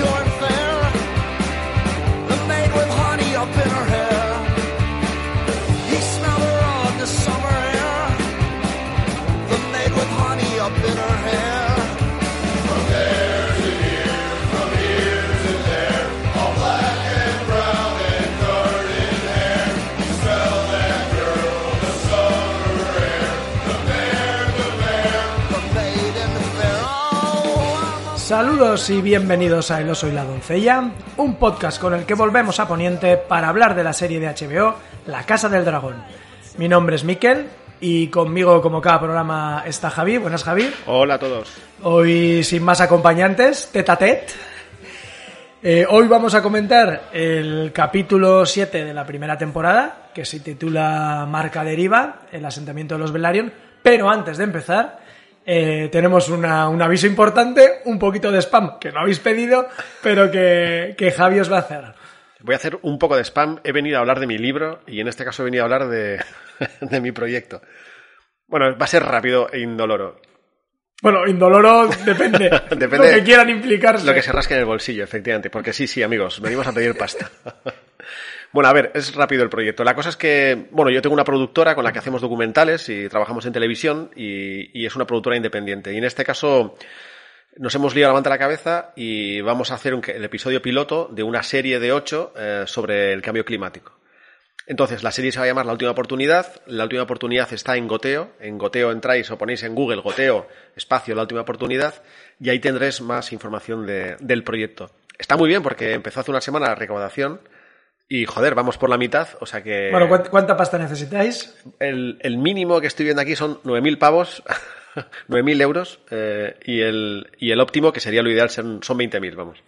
Pure and fair. The maid with honey up in her hair. Saludos y bienvenidos a El Oso y la Doncella, un podcast con el que volvemos a Poniente para hablar de la serie de HBO La Casa del Dragón. Mi nombre es Miquel y conmigo, como cada programa, está Javi. Buenas, Javi. Hola a todos. Hoy sin más acompañantes, tete a tete. Eh, hoy vamos a comentar el capítulo 7 de la primera temporada, que se titula Marca Deriva, el asentamiento de los Velaryon. Pero antes de empezar, eh, tenemos una- un aviso importante, un poquito de spam que no habéis pedido, pero que, que Javi os va a hacer. Voy a hacer un poco de spam. He venido a hablar de mi libro y en este caso he venido a hablar de, de mi proyecto. Bueno, va a ser rápido e indoloro. Bueno, indoloro depende, Depende lo que quieran implicarse. Lo que se rasque en el bolsillo, efectivamente. Porque sí, sí, amigos, venimos a pedir pasta. Bueno, a ver, es rápido el proyecto. La cosa es que, bueno, yo tengo una productora con la que hacemos documentales y trabajamos en televisión y, es una productora independiente. Y en este caso nos hemos liado la manta la cabeza y vamos a hacer el episodio piloto de una serie de ocho eh, sobre el cambio climático. Entonces, la serie se va a llamar La Última Oportunidad. La Última Oportunidad está en Goteo. En Goteo entráis o ponéis en Google Goteo, espacio, La Última Oportunidad, y ahí tendréis más información de- del proyecto. Está muy bien porque empezó hace una semana la recaudación y, joder, vamos por la mitad, o sea que... Bueno, ¿cuánta, pasta necesitáis? El, el mínimo que estoy viendo aquí son 9.000 pavos, 9.000 euros, eh, y, el, y el óptimo, que sería lo ideal, son, son 20.000, vamos.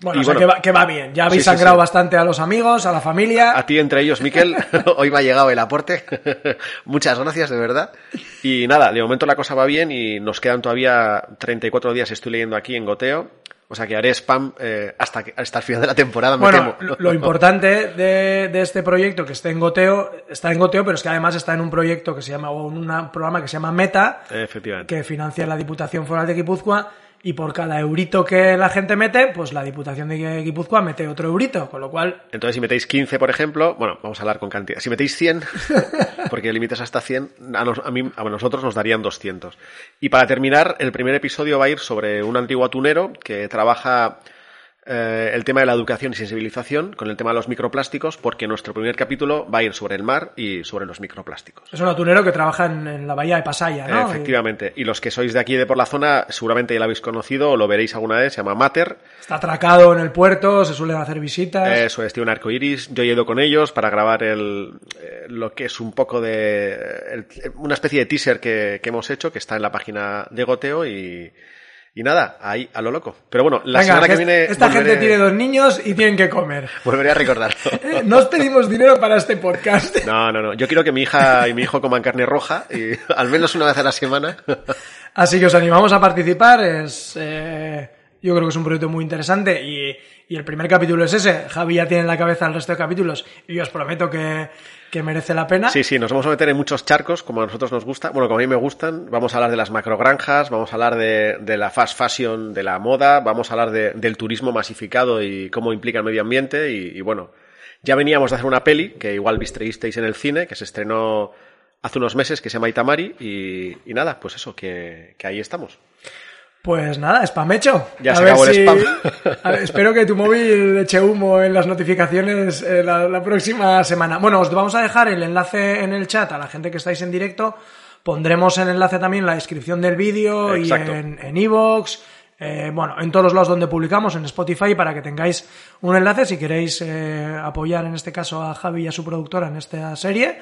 Bueno, Y o sea, bueno. que, va, que va bien. Ya habéis Sí, sí, sangrado sí. bastante a los amigos, a la familia. A ti entre ellos, Miquel, hoy me ha llegado el aporte. Muchas gracias, de verdad. Y nada, de momento la cosa va bien y nos quedan todavía 34 días, estoy leyendo aquí en Goteo. O sea que haré spam eh, hasta, que- hasta el final de la temporada, me Bueno, temo. lo, lo importante de, de este proyecto que esté en Goteo, está en Goteo, pero es que además está en un proyecto que se llama, o en un programa que se llama Meta, Efectivamente. que financia la Diputación Foral de Guipúzcoa, y por cada eurito que la gente mete, pues la Diputación de Guipúzcoa mete otro eurito, con lo cual, Entonces, si metéis 15, por ejemplo, bueno, vamos a hablar con cantidad. Si metéis 100, porque el límite es hasta 100, a, nos- a mí, a nosotros nos darían 200. Y para terminar, el primer episodio va a ir sobre un antiguo atunero que trabaja eh, el tema de la educación y sensibilización con el tema de los microplásticos, porque nuestro primer capítulo va a ir sobre el mar y sobre los microplásticos. es un atunero que trabaja en, en la bahía de Pasaya, ¿no? Efectivamente. Y los que sois de aquí de por la zona, seguramente ya lo habéis conocido o lo veréis alguna vez, se llama Mater. Está atracado en el puerto, se suelen hacer visitas. Eso es, tiene un arco iris. Yo he ido con ellos para grabar el, eh, lo que es un poco de. el- una especie de teaser que, que hemos hecho, que está en la página de Goteo y. Y nada, ahí a lo loco. Pero bueno, la Venga, semana que, que viene. esta volveré- gente tiene dos niños y tienen que comer. Volveré a recordarlo. Eh, No os pedimos dinero para este podcast. No, no, no. Yo quiero que mi hija y mi hijo coman carne roja y al menos una vez a la semana. Así que os animamos a participar. Es, eh, yo creo que es un proyecto muy interesante y, y el primer capítulo es ese. Javi ya tiene en la cabeza el resto de capítulos y os prometo que, que merece la pena. Sí, sí, nos vamos a meter en muchos charcos, como a nosotros nos gusta, bueno, como a mí me gustan. Vamos a hablar de las macrogranjas, vamos a hablar de, de la fast fashion, de la moda, vamos a hablar de- del turismo masificado y cómo implica el medio ambiente. Y, bueno, ya veníamos de hacer una peli que igual visteis en el cine, que se estrenó hace unos meses, que se llama Itamari. Y, y nada, pues eso, que, que ahí estamos. Pues nada, spam hecho. Ya A se ver acabó el si- spam. a ver, espero que tu móvil eche humo en las notificaciones eh, la, la próxima semana. Bueno, os vamos a dejar el enlace en el chat a la gente que estáis en directo. Pondremos el enlace también en la descripción del vídeo y en en iVoox. eh, bueno, en todos los lados donde publicamos, en Spotify, para que tengáis un enlace si queréis eh, apoyar en este caso a Javi y a su productora en esta serie.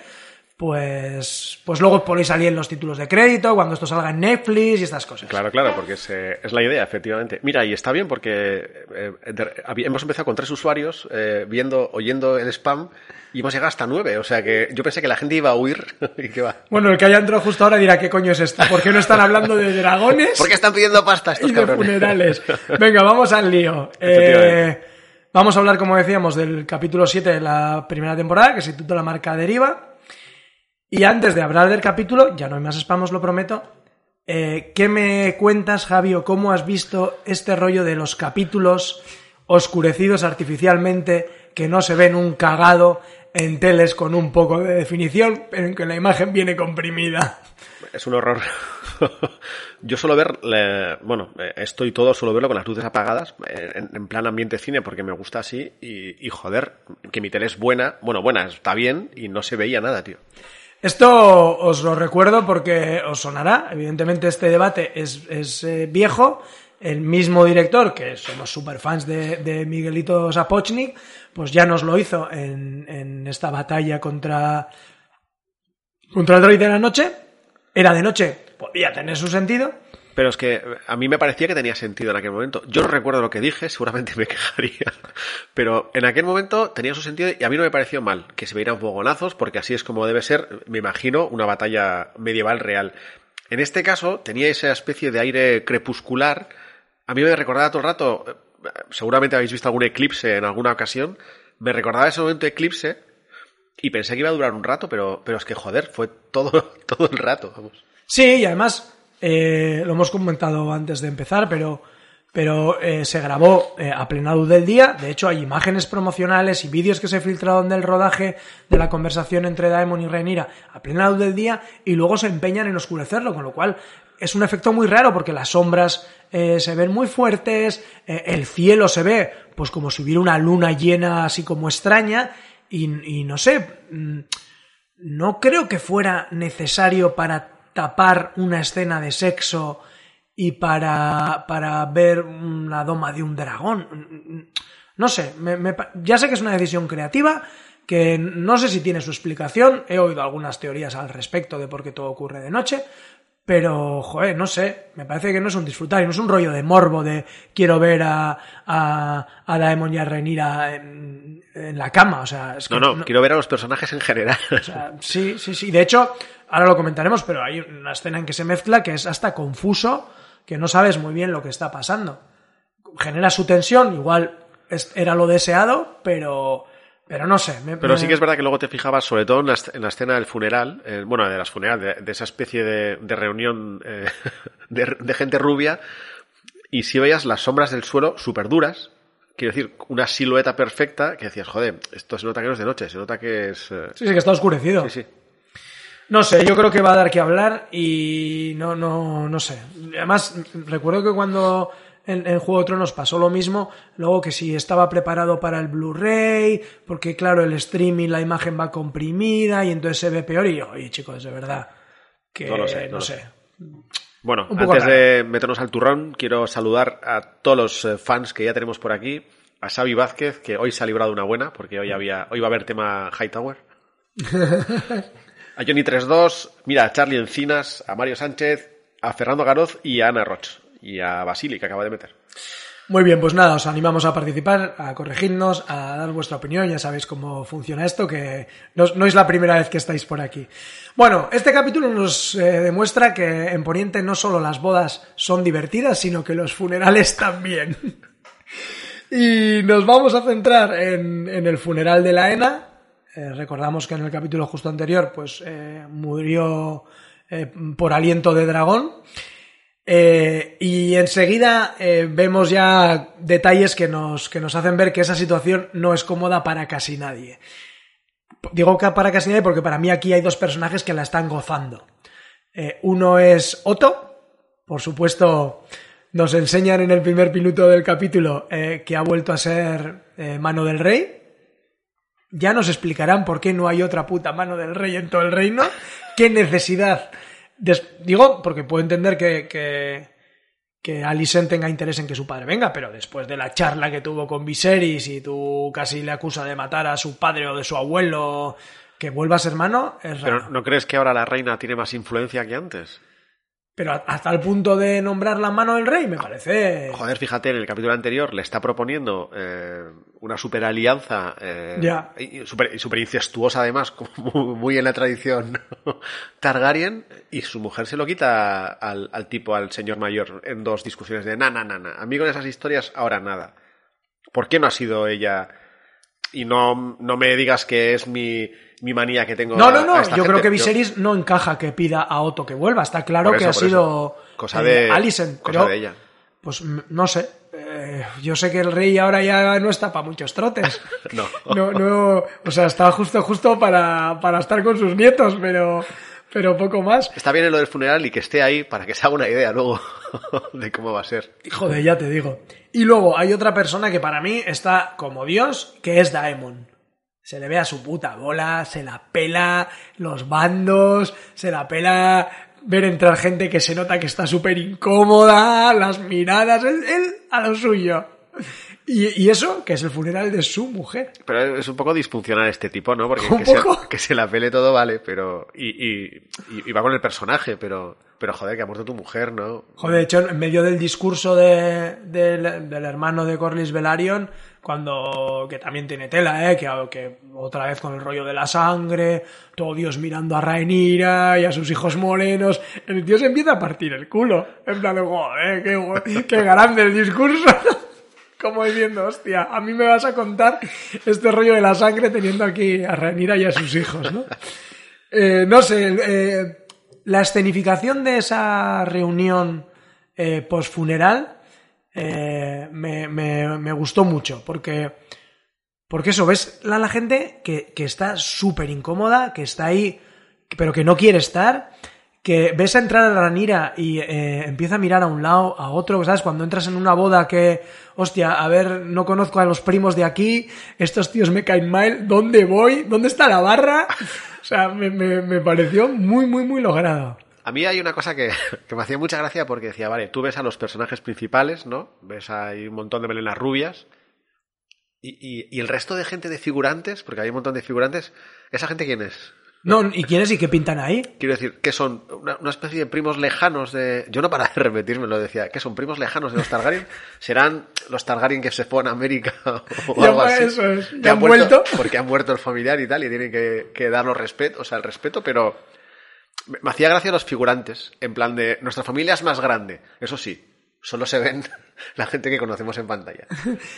Pues, pues luego podéis salir en los títulos de crédito, cuando esto salga en Netflix y estas cosas. Claro, claro, porque es, eh, es la idea, efectivamente. Mira, y está bien porque eh, de- hemos empezado con tres usuarios eh, viendo, oyendo el spam y hemos llegado hasta nueve. O sea que yo pensé que la gente iba a huir y que va. Bueno, el que haya entrado justo ahora dirá, ¿qué coño es esto? ¿Por qué no están hablando de dragones? ¿Por qué están pidiendo pasta estos y de cabrones? funerales. Venga, vamos al lío. Eh, vamos a hablar, como decíamos, del capítulo 7 de la primera temporada, que se titula Marca Deriva. Y antes de hablar del capítulo, ya no hay más spam, lo prometo. eh, ¿Qué me cuentas, Javi, o cómo has visto este rollo de los capítulos oscurecidos artificialmente, que no se ven un cagado en teles con un poco de definición, pero en que la imagen viene comprimida? Es un horror. Yo suelo ver, bueno, eh, esto y todo suelo verlo con las luces apagadas, en, plan ambiente cine, porque me gusta así. Y joder, que mi tele es buena, bueno, buena, está bien y no se veía nada, tío. Esto os lo recuerdo porque os sonará. Evidentemente este debate es, es, eh, viejo. El mismo director, que somos super fans de, de Miguelito Sapochnik, pues ya nos lo hizo en, en esta batalla contra, contra el droid de la noche. Era de noche, podía tener su sentido. Pero es que a mí me parecía que tenía sentido en aquel momento. Yo no recuerdo lo que dije, seguramente me quejaría. Pero en aquel momento tenía su sentido y a mí no me pareció mal que se vieran fogonazos, porque así es como debe ser, me imagino, una batalla medieval real. En este caso tenía esa especie de aire crepuscular. A mí me recordaba todo el rato, seguramente habéis visto algún eclipse en alguna ocasión, me recordaba ese momento de eclipse y pensé que iba a durar un rato, pero, pero es que joder, fue todo, todo el rato, vamos. Sí, y además, eh, lo hemos comentado antes de empezar, pero, pero eh, se grabó eh, a plena luz del día. De hecho, hay imágenes promocionales y vídeos que se filtraron del rodaje de la conversación entre Daemon y Rhaenyra a plena luz del día y luego se empeñan en oscurecerlo, con lo cual es un efecto muy raro porque las sombras se ven muy fuertes, el cielo se ve pues como si hubiera una luna llena así como extraña y, y no sé, mm, no creo que fuera necesario para tapar una escena de sexo y para, para ver la doma de un dragón. No sé, me- me pa- ya sé que es una decisión creativa, que no sé si tiene su explicación, he oído algunas teorías al respecto de por qué todo ocurre de noche, pero, joder, no sé, me parece que no es un disfrutar, y no es un rollo de morbo de quiero ver a, a, a Daemon y a Rhaenyra en, en la cama, o sea, es que No, no, quiero ver a los personajes en general. o sea, sí, sí, sí. De hecho, ahora lo comentaremos, pero hay una escena en que se mezcla que es hasta confuso, que no sabes muy bien lo que está pasando. Genera su tensión, igual era lo deseado, pero, pero no sé. me- Pero sí que es verdad que luego te fijabas, sobre todo en la, en la escena del funeral, eh, bueno, de las funerales, de, de esa especie de, de reunión eh, de, de gente rubia, y si veías las sombras del suelo súper duras, quiero decir, una silueta perfecta, que decías, joder, esto se nota que no es de noche, se nota que es... eh, Sí, sí, que está oscurecido. sí, sí. No sé, yo creo que va a dar que hablar y no, no, no sé. Además, recuerdo que cuando en, en Juego de Tronos pasó lo mismo, luego que si estaba preparado para el Blu-ray, porque claro, el streaming, la imagen va comprimida y entonces se ve peor y yo, oye chicos, de verdad, que No lo sé, no no lo sé. Bueno, antes raro. de meternos al turrón, quiero saludar a todos los eh, fans que ya tenemos por aquí. A Xavi Vázquez, que hoy se ha librado una buena, porque hoy había, hoy va a haber tema Hightower. a Johnny 32, mira, a Charlie Encinas, a Mario Sánchez, a Fernando Garoz y a Ana Roch. Y a Basili, que acaba de meter. Muy bien, pues nada, os animamos a participar, a corregirnos, a dar vuestra opinión, ya sabéis cómo funciona esto, que no, no es la primera vez que estáis por aquí. Bueno, este capítulo nos eh, demuestra que en Poniente no solo las bodas son divertidas, sino que los funerales también. y nos vamos a centrar en, en el funeral de la ENA. Eh, recordamos que en el capítulo justo anterior, pues eh, murió eh, por aliento de dragón. Y enseguida vemos ya detalles que nos, que nos hacen ver que esa situación no es cómoda para casi nadie. Digo que para casi nadie porque para mí aquí hay dos personajes que la están gozando. Uno es Otto, por supuesto, nos enseñan en el primer minuto del capítulo que ha vuelto a ser mano del rey. Ya nos explicarán por qué no hay otra puta mano del rey en todo el reino. ¿Qué necesidad? Des- digo, porque puedo entender que, que, que Alicent tenga interés en que su padre venga, pero después de la charla que tuvo con Viserys y tú casi le acusa de matar a su padre o de su abuelo, que vuelva a ser hermano es raro. Pero ¿no crees que ahora la reina tiene más influencia que antes? Pero hasta el punto de nombrar la mano del rey, me parece. Joder, fíjate, en el capítulo anterior le está proponiendo eh, una super alianza eh, y super, incestuosa además, como muy, en la tradición Targaryen, y su mujer se lo quita al, al tipo, al señor mayor, en dos discusiones de na, na, na, na. Amigo en esas historias, ahora nada. ¿Por qué no ha sido ella? Y no, no me digas que es mi, mi manía que tengo. No, no, a no. esta Yo creo que Viserys no encaja que pida a Otto que vuelva. Está claro que ha sido. Cosa de- cosa pero, de ella. Pues no sé. Eh, yo sé que el rey ahora ya no está para muchos trotes. No. no, no. O sea, está justo, justo para, para estar con sus nietos, pero, pero poco más. Está bien en lo del funeral y que esté ahí para que se haga una idea luego de cómo va a ser. Joder, ya te digo. Y luego hay otra persona que para mí está como Dios, que es Daemon. Se le ve a su puta bola, se la pela los bandos, se la pela ver entrar gente que se nota que está súper incómoda, las miradas, él, él a lo suyo. Y, y eso, que es el funeral de su mujer. Pero es un poco disfuncional este tipo, ¿no? Porque ¿Un que, poco? Se, que se la pele todo vale, pero. Y, y, va con el personaje, pero. Pero joder, que ha muerto tu mujer, ¿no? Joder, de hecho, en medio del discurso de- del, del hermano de Corlys Velaryon, cuando, que también tiene tela, ¿eh? que, que otra vez con el rollo de la sangre, todo Dios mirando a Rhaenyra y a sus hijos morenos, el tío se empieza a partir el culo, en plan de, joder, qué, qué grande el discurso. Como diciendo, hostia, a mí me vas a contar este rollo de la sangre teniendo aquí a Rhaenyra y a sus hijos, ¿no? Eh, no sé, eh, la escenificación de esa reunión eh, posfuneral eh, me, gustó mucho, porque, porque eso, ves a la gente que, que está súper incómoda, que está ahí, pero que no quiere estar, que ves a entrar a Ranira y eh, empieza a mirar a un lado, a otro, ¿sabes? Cuando entras en una boda que, hostia, a ver, no conozco a los primos de aquí, estos tíos me caen mal, ¿dónde voy? ¿Dónde está la barra? O sea, me, pareció muy, muy, muy logrado. A mí hay una cosa que, que me hacía mucha gracia porque decía, vale, tú ves a los personajes principales, ¿no? Ves ahí un montón de melenas rubias. Y- y el resto de gente de figurantes, porque hay un montón de figurantes, ¿esa gente quién es? No, ¿y quiénes y qué pintan ahí? Quiero decir, que son una, especie de primos lejanos de. Yo no para de repetirme, lo decía, que son primos lejanos de los Targaryen. ¿Serán los Targaryen que se fueron a América o algo así? eso, es. Ya han vuelto. Porque han muerto el familiar y tal, y tienen que, que darnos respeto, o sea, el respeto, pero. Me me hacía gracia los figurantes, en plan de. Nuestra familia es más grande, eso sí. Solo se ven la gente que conocemos en pantalla.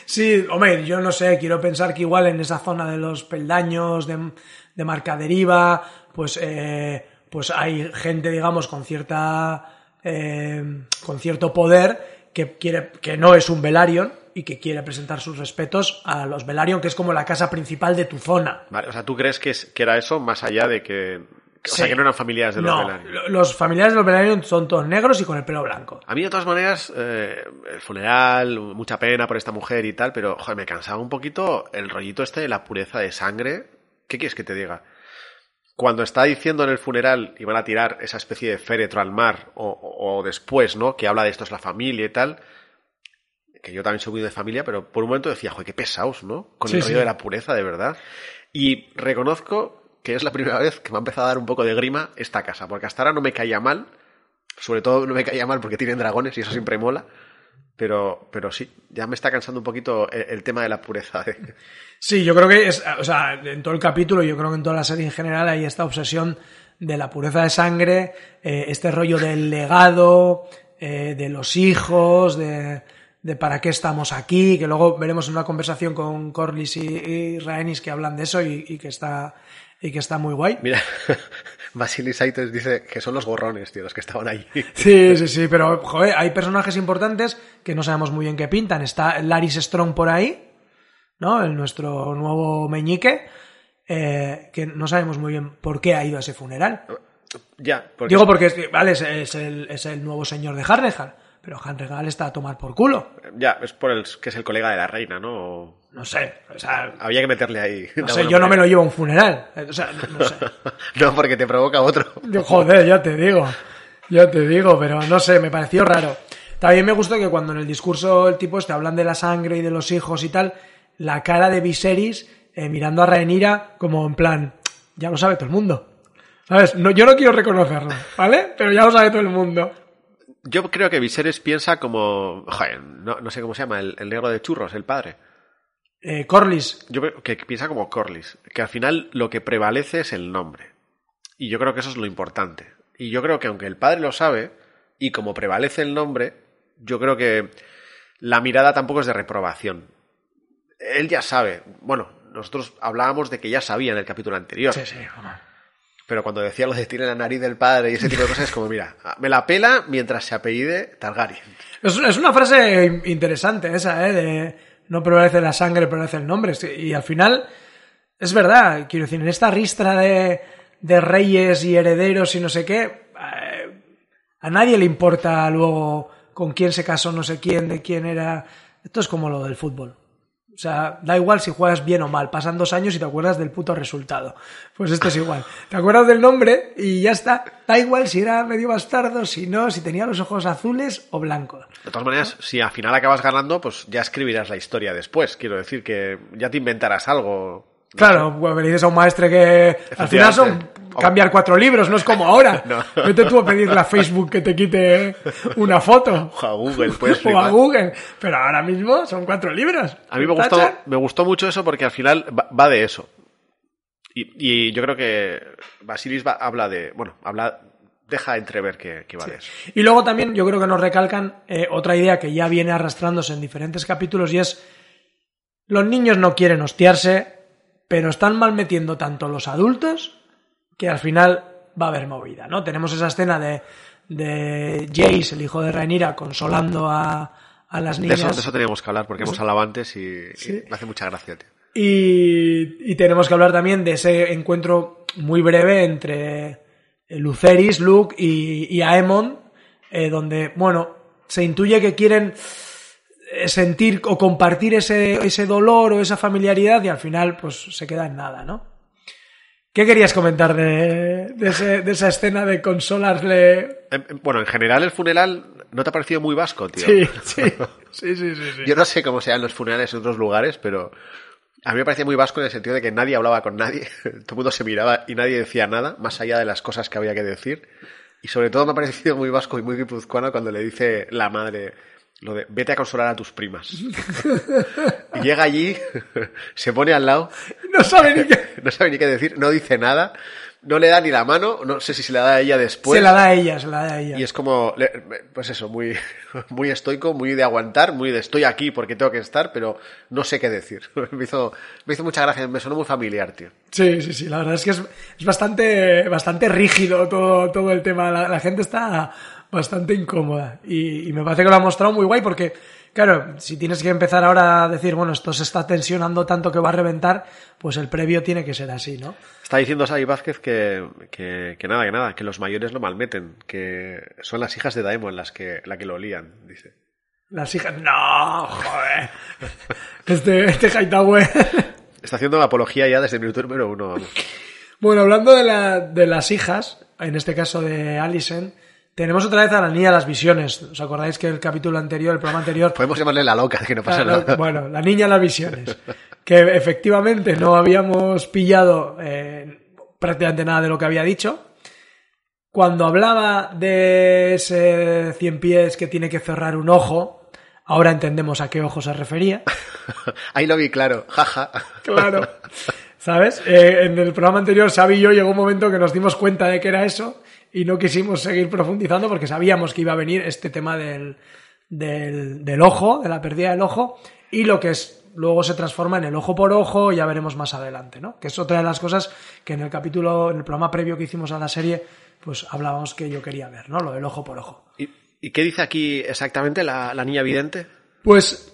Sí, hombre, yo no sé, quiero pensar que igual en esa zona de los peldaños, de, de marca deriva, pues, eh, pues hay gente, digamos, con cierta, eh, con cierto poder que quiere, que no es un Velaryon y que quiere presentar sus respetos a los Velaryon, que es como la casa principal de tu zona. Vale, o sea, ¿tú crees que, es- que era eso más allá de que. O Sí. sea, que no eran familiares de los no, Velaryon? los familiares de los Velaryon son todos negros y con el pelo blanco. A mí, de todas maneras, eh, el funeral, mucha pena por esta mujer y tal, pero, joder, me cansaba un poquito el rollito este de la pureza de sangre. ¿Qué quieres que te diga? Cuando está diciendo en el funeral y van a tirar esa especie de féretro al mar, o, o- o después, ¿no? Que habla de esto es la familia y tal, que yo también soy muy de familia, pero por un momento decía, joder, qué pesados, ¿no? Con Sí, el rollo sí. de la pureza, de verdad. Y reconozco que es la primera vez que me ha empezado a dar un poco de grima esta casa, porque hasta ahora no me caía mal, sobre todo no me caía mal porque tienen dragones y eso siempre mola. Pero, pero sí, ya me está cansando un poquito el, el tema de la pureza. de- Sí, yo creo que es, o sea, en todo el capítulo, yo creo que en toda la serie en general hay esta obsesión de la pureza de sangre, eh, este rollo del legado, eh, de los hijos, de, de para qué estamos aquí, que luego veremos en una conversación con Corlys y, y Rhaenys que hablan de eso y, y que está y que está muy guay. Mira, Basilis Saites dice que son los gorrones, tío, los que estaban allí. Sí, sí, sí, pero joder, hay personajes importantes que no sabemos muy bien qué pintan. Está Laris Strong por ahí, ¿no? El, nuestro nuevo meñique, eh, que no sabemos muy bien por qué ha ido a ese funeral. ya, porque Digo porque, es- vale, es, es el, es el nuevo señor de Harrenhal, pero Harrenhal está a tomar por culo. ya, es por el que es el colega de la reina, ¿no? O- No sé, o sea, Había que meterle ahí. no sé, yo no me lo llevo a un funeral. O sea, no, no sé. No, porque te provoca otro. Yo, Joder, ya te digo, ya te digo, pero no sé, me pareció raro. También me gustó que cuando en el discurso el tipo este hablan de la sangre y de los hijos y tal, la cara de Viserys eh, mirando a Rhaenyra como en plan, ya lo sabe todo el mundo. ¿Sabes? No, yo no quiero reconocerlo, ¿vale? Pero ya lo sabe todo el mundo. Yo creo que Viserys piensa como. Joder, no, no sé cómo se llama, el, el negro de churros, el padre. Eh, Corlys, Yo creo que piensa como Corlys, que al final lo que prevalece es el nombre. Y yo creo que eso es lo importante. Y yo creo que aunque el padre lo sabe, y como prevalece el nombre, yo creo que la mirada tampoco es de reprobación. Él ya sabe. Bueno, nosotros hablábamos de que ya sabía en el capítulo anterior. sí, sí. Pero cuando decía lo de tiene la nariz del padre y ese tipo de cosas, es como, mira, me la pela mientras se apellide Targaryen. Es, una frase in- interesante esa, ¿eh? De no prevalece la sangre, prevalece el nombre. Y al final, es verdad, quiero decir, en esta ristra de, de reyes y herederos y no sé qué, eh, a nadie le importa luego con quién se casó no sé quién, de quién era. Esto es como lo del fútbol. O sea, da igual si juegas bien o mal, pasan dos años y te acuerdas del puto resultado. Pues esto es igual. Te acuerdas del nombre y ya está. Da igual si era medio bastardo, si no, si tenía los ojos azules o blancos. De todas maneras, si al final acabas ganando, pues ya escribirás la historia después. Quiero decir que ya te inventarás algo. Claro, bueno, le dices a un maestre que al final son. Cambiar cuatro libros, no es como ahora. No. Vete tú a pedirle a Facebook que te quite una foto. O a Google, puedes o a. Google. Pero ahora mismo son cuatro libros. A mí me gustó, me gustó mucho eso porque al final va, de eso. Y, y yo creo que Basilis va- habla de. Bueno, habla. Deja entrever que, que va de eso. Y luego también yo creo que nos recalcan eh, otra idea que ya viene arrastrándose en diferentes capítulos y es los niños no quieren hostiarse, pero están mal metiendo tanto los adultos que al final va a haber movida, ¿no? Tenemos esa escena de, de Jace, el hijo de Rhaenyra, consolando a, a las De niñas. eso, de eso teníamos que hablar porque hemos hablado antes y, me hace mucha gracia, tío. Y, y tenemos que hablar también de ese encuentro muy breve entre Luceris, Luke y, y Aemon, eh, donde, bueno, se intuye que quieren eh, sentir o compartir ese, ese dolor o esa familiaridad y al final pues se queda en nada, ¿no? ¿Qué querías comentar de, de, ese- de esa escena de consolarle? Bueno, en general el funeral no te ha parecido muy vasco, tío. Sí, sí, sí, sí, sí, sí. Yo no sé cómo sean los funerales en otros lugares, pero a mí me parecía muy vasco en el sentido de que nadie hablaba con nadie, todo el mundo se miraba y nadie decía nada, más allá de las cosas que había que decir. Y sobre todo me ha parecido muy vasco y muy guipuzcoano cuando le dice la madre lo de vete a consolar a tus primas. y llega allí, se pone al lado, No sabe ni qué. no sabe ni qué decir, no dice nada, no le da ni la mano, no sé si se la da a ella después. se la da a ella, se la da a ella. Y es como, pues eso, muy, muy estoico, muy de aguantar, muy de estoy aquí porque tengo que estar, pero no sé qué decir. Me hizo, me hizo mucha gracia, me sonó muy familiar, tío. Sí, sí, sí, la verdad es que es, es bastante, bastante rígido todo, todo el tema. La, la gente está bastante incómoda y, y me parece que lo ha mostrado muy guay porque, claro, si tienes que empezar ahora a decir, bueno, esto se está tensionando tanto que va a reventar, pues el previo tiene que ser así, ¿no? Está diciendo Xavi Vázquez que, que, que nada, que nada, que los mayores lo malmeten, que son las hijas de Daemon las que, la que lo lían, dice. Las hijas... No, joder. Este, este Hightower... Está haciendo la apología ya desde el minuto número uno, vamos. Bueno, hablando de, la- de las hijas, en este caso de Alison, tenemos otra vez a la niña de las visiones. ¿Os acordáis que el capítulo anterior, el programa anterior, Podemos llamarle la loca, que no pasa nada. no, Bueno, la niña de las visiones. Que efectivamente no habíamos pillado eh, prácticamente nada de lo que había dicho. Cuando hablaba de ese cien pies que tiene que cerrar un ojo, ahora entendemos a qué ojo se refería. Ahí lo vi claro, jaja. Claro. ¿Sabes? Eh, en el programa anterior, Xavi y yo llegó un momento que nos dimos cuenta de que era eso y no quisimos seguir profundizando porque sabíamos que iba a venir este tema del, del, del ojo, de la pérdida del ojo y lo que es luego se transforma en el ojo por ojo, ya veremos más adelante, ¿no? Que es otra de las cosas que en el capítulo, en el programa previo que hicimos a la serie, pues hablábamos que yo quería ver, ¿no? Lo del ojo por ojo. ¿Y, y qué dice aquí exactamente la, la niña vidente? Pues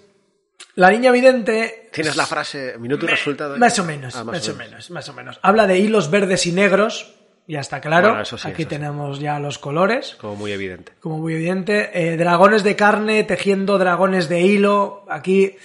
la niña vidente ¿Tienes la frase minuto y resultado? Más o menos, Ah, más, o menos, más o menos. Habla de hilos verdes y negros, ya está claro. Bueno, eso sí, Aquí eso sí. tenemos ya los colores, Como muy evidente. como muy evidente. Eh, dragones de carne tejiendo dragones de hilo. Aquí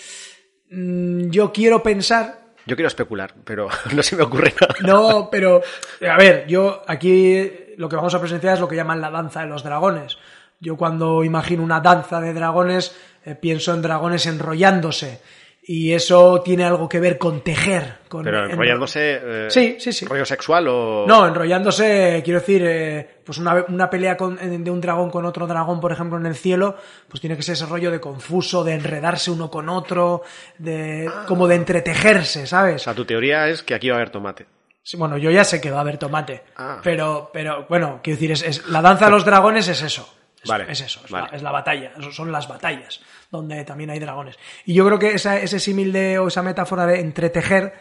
mm, yo quiero pensar. Yo quiero especular, pero no se me ocurre nada. No, pero a ver, yo aquí lo que vamos a presenciar es lo que llaman la danza de los dragones. Yo cuando imagino una danza de dragones eh, pienso en dragones enrollándose Y eso tiene algo que ver con tejer. Con, Pero enrollándose. eh, Sí, sí, sí. ¿Rollo sexual o.? No, enrollándose, quiero decir, eh, pues una, una pelea con- de un dragón con otro dragón, por ejemplo, en el cielo, pues tiene que ser ese rollo de confuso, de enredarse uno con otro, de como de entretejerse, O ¿sabes? sea, tu teoría es que aquí va a haber tomate. Sí, bueno, yo ya sé que va a haber tomate, Ah. pero, pero bueno, quiero decir, es, es- la danza de los dragones es eso. Es, Vale, es eso, es, vale. la, es la batalla, son las batallas, donde también hay dragones. Y yo creo que esa- ese símil de, o esa metáfora de entretejer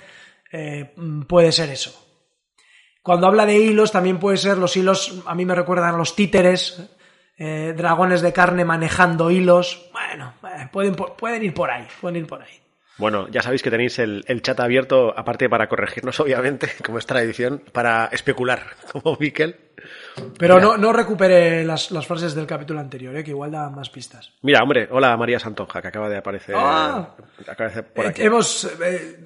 eh, mm, puede ser eso. Cuando habla de hilos, también puede ser los hilos, a mí me recuerdan a los títeres, eh, dragones de carne manejando hilos. Bueno, eh, pueden, pueden ir por ahí, pueden ir por ahí. Bueno, ya sabéis que tenéis el, el chat abierto, aparte para corregirnos, obviamente, como es tradición, para especular, como Miquel. Pero Mira. no, no recupere las, las frases del capítulo anterior, eh, que igual daban más pistas. Mira, hombre, hola María Santonja, que acaba de aparecer, Ah. acaba de aparecer por Eh, aquí. Hemos. eh,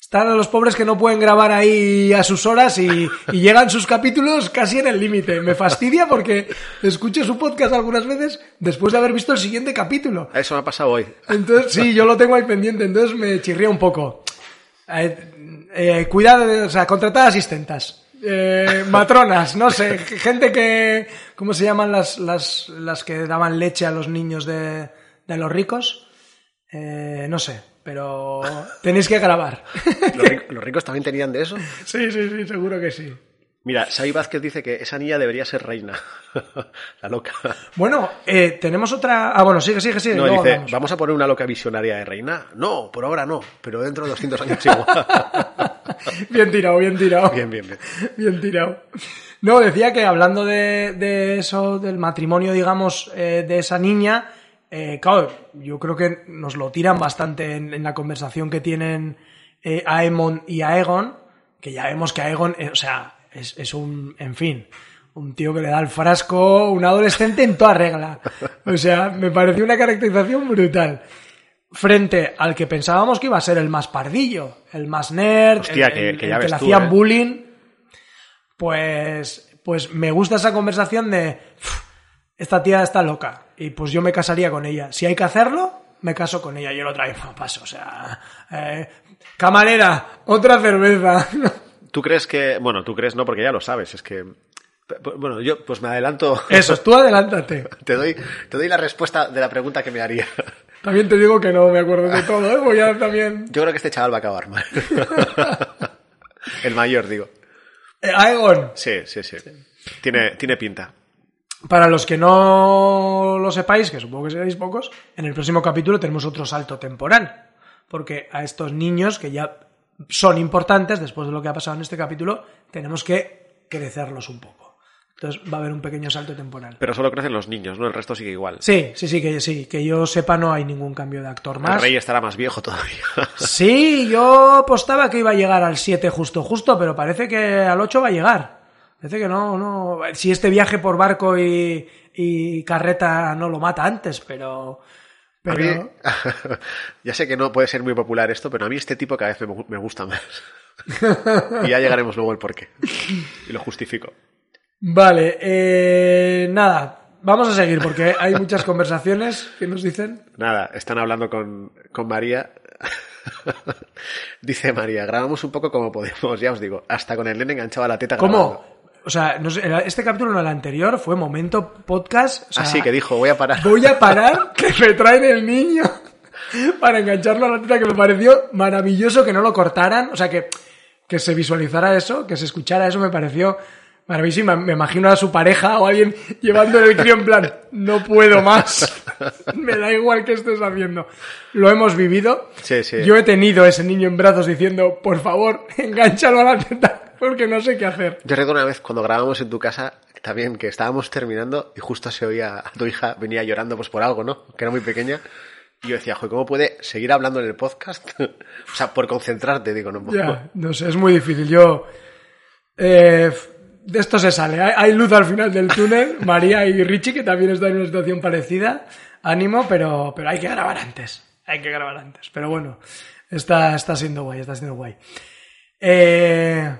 están los pobres que no pueden grabar ahí a sus horas y, y llegan sus capítulos casi en el límite. Me fastidia porque escucho su podcast algunas veces después de haber visto el siguiente capítulo. Eso me ha pasado hoy. Entonces, sí, yo lo tengo ahí pendiente, entonces me chirría un poco. Eh, eh, cuidado, de- o sea, contratad asistentas. Eh, matronas, no sé, gente que. ¿Cómo se llaman las, las, las que daban leche a los niños de, de los ricos? Eh, no sé, pero tenéis que grabar. ¿Los, ric- los ricos también tenían de eso? sí, sí, sí, seguro que sí. Mira, Sai Vázquez dice que esa niña debería ser reina. La loca. Bueno, eh, tenemos otra. Ah, bueno, sigue, sigue, sigue. No, dice, hablamos. ¿vamos a poner una loca visionaria de reina? No, por ahora no, pero dentro de 200 años igual. Bien tirado, bien tirado. bien, bien, bien. Bien tirado. No, decía que hablando de, de eso, del matrimonio, digamos, eh, de esa niña, eh, claro, yo creo que nos lo tiran bastante en, en la conversación que tienen eh, Aemon y Aegon, que ya vemos que Aegon, eh, o sea, es, es un, en fin, un tío que le da el frasco, un adolescente en toda regla. O sea, me pareció una caracterización brutal. Frente al que pensábamos que iba a ser el más pardillo, el más nerd, Hostia, el, que- el- que el ya que ves le hacían ¿eh? bullying, pues, pues me gusta esa conversación de "Uf, esta tía está loca y pues yo me casaría con ella. Si hay que hacerlo, me caso con ella. Y el otro ahí "No, paso, o sea, eh, camarera, otra cerveza. ¿Tú crees que.? Bueno, tú crees no, porque ya lo sabes, es que. Bueno, yo pues me adelanto. Eso, tú adelántate. Te doy, te doy la respuesta de la pregunta que me haría. También te digo que no me acuerdo de todo, ¿eh? Voy a también... Yo creo que este chaval va a acabar mal. El mayor, digo. Eh, Aegon, Sí, sí, sí. Tiene, tiene pinta. Para los que no lo sepáis, que supongo que seréis pocos, en el próximo capítulo tenemos otro salto temporal. Porque a estos niños, que ya son importantes, después de lo que ha pasado en este capítulo, tenemos que crecerlos un poco. Entonces va a haber un pequeño salto temporal. Pero solo crecen los niños, ¿no? El resto sigue igual. Sí, sí, sí, que sí, que yo sepa no hay ningún cambio de actor El más. rey estará más viejo todavía. Sí, yo apostaba que iba a llegar al 7 justo, justo, pero parece que al 8 va a llegar. Parece que no, no. Si este viaje por barco y, y carreta no lo mata antes, pero. A Pero. mí- ya sé que no puede ser muy popular esto, pero a mí este tipo cada vez me, me gusta más. y ya llegaremos luego el porqué. Y lo justifico. Vale, eh, nada. Vamos a seguir porque hay muchas conversaciones que nos dicen. Nada, están hablando con, con María. Dice María, grabamos un poco como podemos, ya os digo, hasta con el nene enganchado a la teta grabando. ¿Cómo? O sea, no sé, era- este capítulo no el anterior fue momento podcast. O sea, Así que dijo, voy a parar. Voy a parar que me traen el niño para engancharlo a la teta, que me pareció maravilloso que no lo cortaran. O sea, que, que se visualizara eso, que se escuchara eso, me pareció maravilloso. Y Me, imagino a su pareja o alguien llevándole el crío en plan, no puedo más. me da igual que estés haciendo. Lo hemos vivido. Sí, sí. Yo he tenido ese niño en brazos diciendo, por favor, enganchalo a la teta, porque no sé qué hacer. Yo recuerdo una vez cuando grabamos en tu casa, también que estábamos terminando y justo se oía a tu hija venía llorando pues por algo, ¿no? Que era muy pequeña. Y yo decía, joder, ¿cómo puede seguir hablando en el podcast? o sea, por concentrarte, digo, no puedo. Ya, no sé, es muy difícil. Yo. eh, de esto se sale. Hay, hay luz al final del túnel. María y Richie, que también están en una situación parecida. Ánimo, pero, pero hay que grabar antes. Hay que grabar antes. Pero bueno, está, está siendo guay, está siendo guay. Eh,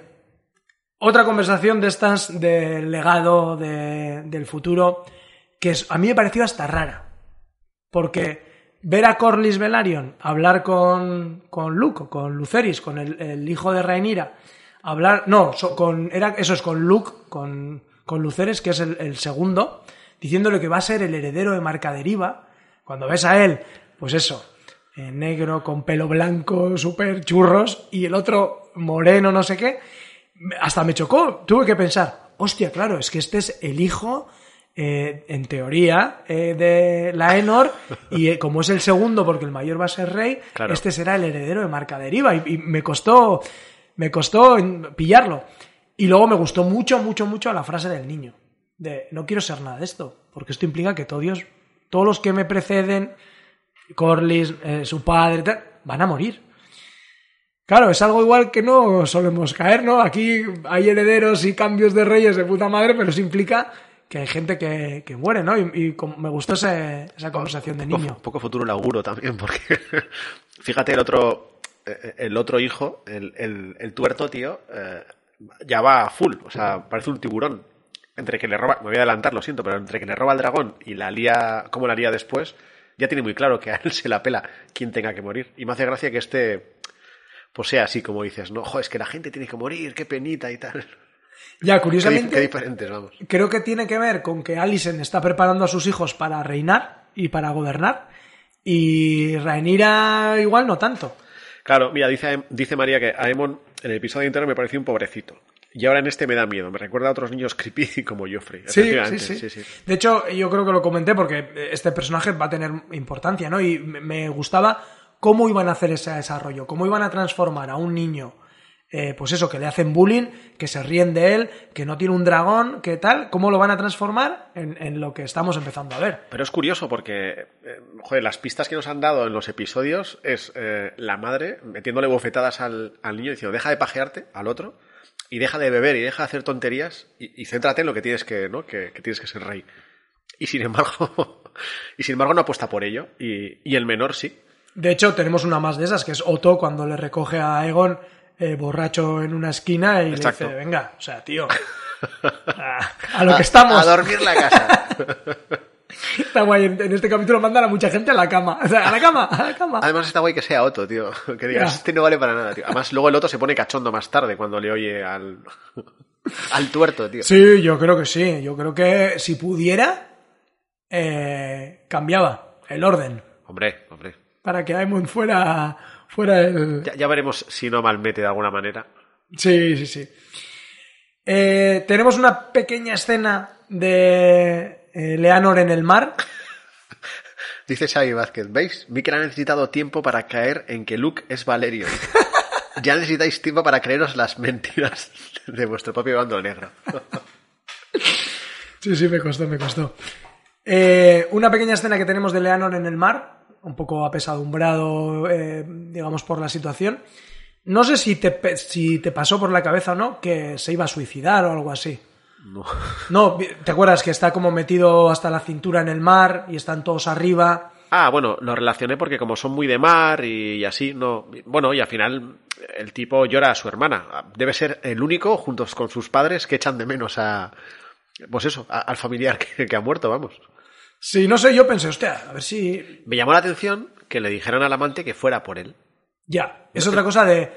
otra conversación de estas del legado de- del futuro, que es- a mí me pareció hasta rara. Porque ver a Corlys Velaryon hablar con, con Luke, con Luceris, con el, el hijo de Rhaenyra, hablar, no, so- con, era, eso es con Luke, con, con Luceris, que es el, el segundo, diciéndole que va a ser el heredero de Marca Deriva, cuando ves a él, pues eso, eh, negro, con pelo blanco, súper churros, y el otro moreno, no sé qué, hasta me chocó, tuve que pensar, hostia, claro, es que este es el hijo, eh, en teoría, eh, de la Enor, y eh, como es el segundo, porque el mayor va a ser rey, Claro. este será el heredero de Marca Deriva, y, y me costó, me costó pillarlo. Y luego me gustó mucho, mucho, mucho la frase del niño, de no quiero ser nada de esto, porque esto implica que todos, todos los que me preceden, Corlys, eh, su padre, tal, van a morir. Claro, es algo igual que no solemos caer, ¿no? Aquí hay herederos y cambios de reyes de puta madre, pero eso implica que hay gente que, que muere, ¿no? Y, y como- me gustó ese- esa conversación de poco, niño. poco futuro el auguro también, porque fíjate, el otro, el otro hijo, el, el, el tuerto, tío, eh, ya va a full, o sea, parece un tiburón. Entre que le roba, me voy a adelantar, lo siento, pero entre que le roba el dragón y la lía, como la lía después, ya tiene muy claro que a él se la pela quien tenga que morir. Y me hace gracia que este, pues sea así como dices, no, jo, es que la gente tiene que morir, qué penita y tal. Ya, curiosamente, qué diferentes, vamos. creo que tiene que ver con que Alicent está preparando a sus hijos para reinar y para gobernar, y Rhaenyra igual no tanto. Claro, mira, dice, dice María que Aemon en el episodio anterior me pareció un pobrecito. Y ahora en este me da miedo, me recuerda a otros niños creepy como Joffrey. Sí, sí, sí, De hecho, yo creo que lo comenté porque este personaje va a tener importancia, ¿no? Y me gustaba cómo iban a hacer ese desarrollo, cómo iban a transformar a un niño, eh, pues eso, que le hacen bullying, que se ríen de él, que no tiene un dragón, que tal, cómo lo van a transformar en, en lo que estamos empezando a ver. Pero es curioso porque, eh, joder, las pistas que nos han dado en los episodios es eh, la madre metiéndole bofetadas al, al niño diciendo, deja de pajearte al otro y deja de beber y deja de hacer tonterías y, y céntrate en lo que tienes que, ¿no? Que, que tienes que ser rey. Y sin embargo, y sin embargo no apuesta por ello y, y el menor sí. De hecho, tenemos una más de esas, que es Otto cuando le recoge a Egon eh, borracho en una esquina y Exacto. le dice, venga, o sea, tío, a, a lo que estamos. A, dormir la casa. Está guay, en en este capítulo mandan a mucha gente a la cama. O sea, a la cama, a la cama. Además está guay que sea Otto, tío. Que digas, Ya. este no vale para nada, tío. Además luego el Otto se pone cachondo más tarde cuando le oye al, al tuerto, tío. Sí, yo creo que sí. Yo creo que si pudiera, eh, cambiaba el orden Hombre, hombre. para que Aemon fuera, fuera el... Ya, ya veremos si no malmete de alguna manera. Sí, sí, sí. Eh, tenemos una pequeña escena de eh, Leanor en el mar. Dice Xavi Vázquez, ¿veis? Mikel ha necesitado tiempo para caer en que Luke es Valerio. Ya necesitáis tiempo para creeros las mentiras de vuestro propio bando negro. Sí, sí, me costó, me costó. Eh, una pequeña escena que tenemos de Leanor en el mar, un poco apesadumbrado, eh, digamos, por la situación. No sé si te, si te pasó por la cabeza o no que se iba a suicidar o algo así. No. No, ¿te acuerdas que está como metido hasta la cintura en el mar y están todos arriba? Ah, bueno, lo relacioné porque como son muy de mar y así, no. Bueno, y al final el tipo llora a su hermana. Debe ser el único, juntos con sus padres, que echan de menos a. Pues eso, a- al familiar que, que ha muerto, vamos. Sí, no sé, yo pensé, hostia, a ver si... Me llamó la atención que le dijeran al amante que fuera por él. Ya, es otra cosa de...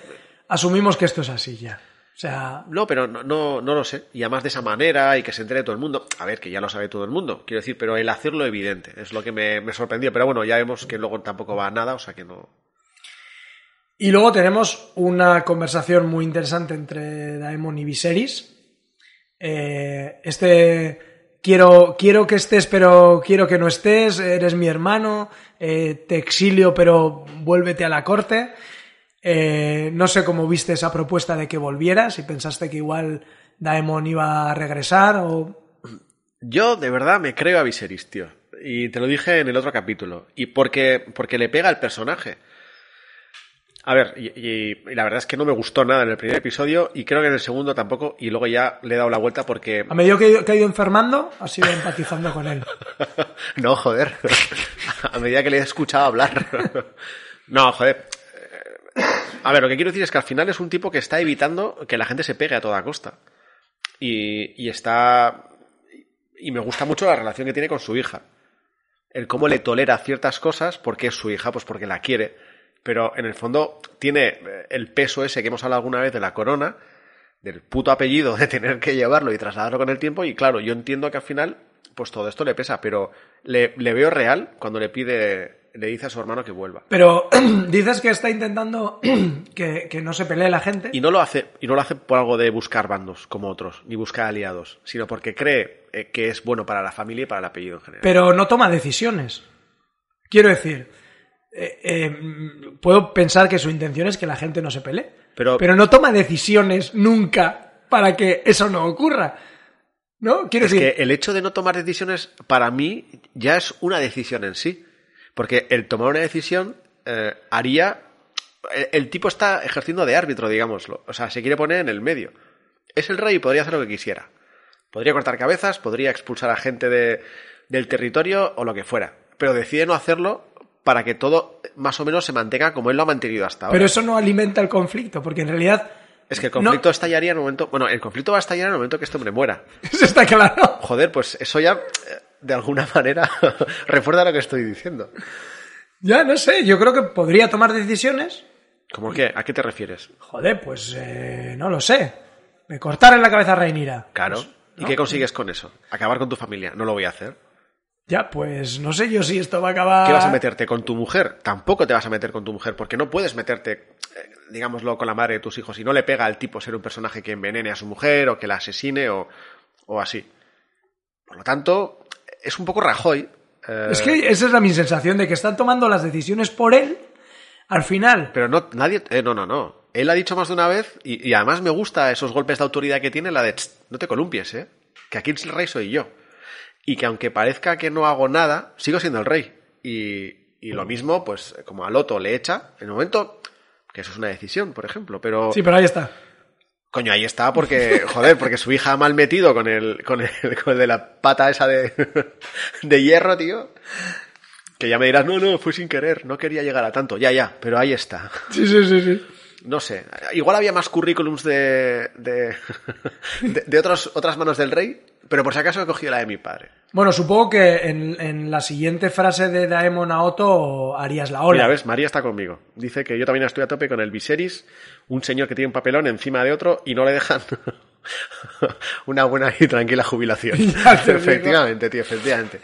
Asumimos que esto es así ya. O sea, No, pero no, no, no lo sé. Y además de esa manera y que se entere todo el mundo. A ver, que ya lo sabe todo el mundo. Quiero decir, pero el hacerlo evidente es lo que me, me sorprendió. Pero bueno, ya vemos que luego tampoco va a nada, o sea que no. Y luego tenemos una conversación muy interesante entre Daemon y Viserys. Eh, este quiero, quiero que estés, pero quiero que no estés. Eres mi hermano. eh, te exilio, pero vuélvete a la corte. Eh, no sé cómo viste esa propuesta de que volvieras. Si pensaste que igual Daemon iba a regresar o. Yo de verdad me creo a Viserys, tío. Y te lo dije en el otro capítulo. Y porque, porque le pega al personaje. A ver, y, y- y la verdad es que no me gustó nada en el primer episodio y creo que en el segundo tampoco. Y luego ya le he dado la vuelta porque. A medida que, he ido- que ha ido enfermando, has ido empatizando con él. No, joder. A medida que le he escuchado hablar. No, joder. A ver, lo que quiero decir es que al final es un tipo que está evitando que la gente se pegue a toda costa. Y, y está. Y me gusta mucho la relación que tiene con su hija. el cómo le tolera ciertas cosas porque es su hija, pues porque la quiere. Pero en el fondo tiene eh, el peso ese que hemos hablado alguna vez de la corona, del puto apellido de tener que llevarlo y trasladarlo con el tiempo. Y claro, yo entiendo que al final, pues todo esto le pesa, pero le, le veo real cuando le pide, le dice a su hermano que vuelva. Pero dices que está intentando que, que no se pelee la gente. Y no lo hace, y no lo hace por algo de buscar bandos como otros, ni buscar aliados, sino porque cree eh, que es bueno para la familia y para el apellido en general. pero no toma decisiones. Quiero decir, eh, eh, puedo pensar que su intención es que la gente no se pelee, Pero- no toma decisiones nunca para que eso no ocurra. ¿No? Quiero es decir, que el hecho de no tomar decisiones, para mí, ya es una decisión en sí. Porque el tomar una decisión eh, haría. El, el tipo está ejerciendo de árbitro, digámoslo. O sea, se quiere poner en el medio. Es el rey y podría hacer lo que quisiera. Podría cortar cabezas, podría expulsar a gente de- del territorio o lo que fuera. Pero decide no hacerlo para que todo más o menos se mantenga como él lo ha mantenido hasta ahora. pero eso no alimenta el conflicto, porque en realidad Es que el no- conflicto estallaría en el momento. Bueno, el conflicto va a estallar en el momento que este hombre muera. eso está claro. Joder, pues eso ya, eh, de alguna manera, refuerza lo que estoy diciendo. Ya, no sé, yo creo que podría tomar decisiones. ¿Cómo qué? ¿A qué te refieres? Joder, pues eh, no lo sé. Me cortar en la cabeza a Reinira. Claro. Pues, ¿Y ¿no? qué consigues con eso? Acabar con tu familia. No lo voy a hacer. Ya, pues no sé yo si esto va a acabar. ¿Qué vas a meterte con tu mujer? Tampoco te vas a meter con tu mujer, porque no puedes meterte, eh, digámoslo, con la madre de tus hijos. Y no le pega al tipo ser un personaje que envenene a su mujer o que la asesine o, o así. Por lo tanto, es un poco Rajoy. eh, Es que esa es la mi sensación de que están tomando las decisiones por él. Al final, Pero no, nadie. eh, no, no, no. Él ha dicho más de una vez, y, y además me gusta esos golpes de autoridad que tiene, la de "Tst, no te columpies, ¿eh? Que aquí el rey soy yo. Y que aunque parezca que no hago nada, sigo siendo el rey. Y, y lo mismo, pues, como a Loto le echa, en el momento. Que eso es una decisión, por ejemplo. Pero. sí, pero ahí está. Coño, ahí está, porque, joder, porque su hija ha mal metido con el, con el, con el de la pata esa de, de hierro, tío. Que ya me dirás, no, no, fue sin querer, no quería llegar a tanto. Ya, ya, pero ahí está. Sí, sí, sí, sí. No sé, igual había más currículums de, de, de, de otros, otras manos del rey, pero por si acaso he cogido la de mi padre. Bueno, supongo que en, en la siguiente frase de Daemon a Otto harías la ola. Mira, ves, María está conmigo. Dice que yo también estoy a tope con el Viserys, un señor que tiene un papelón encima de otro y no le dejan una buena y tranquila jubilación. Efectivamente, tío, efectivamente.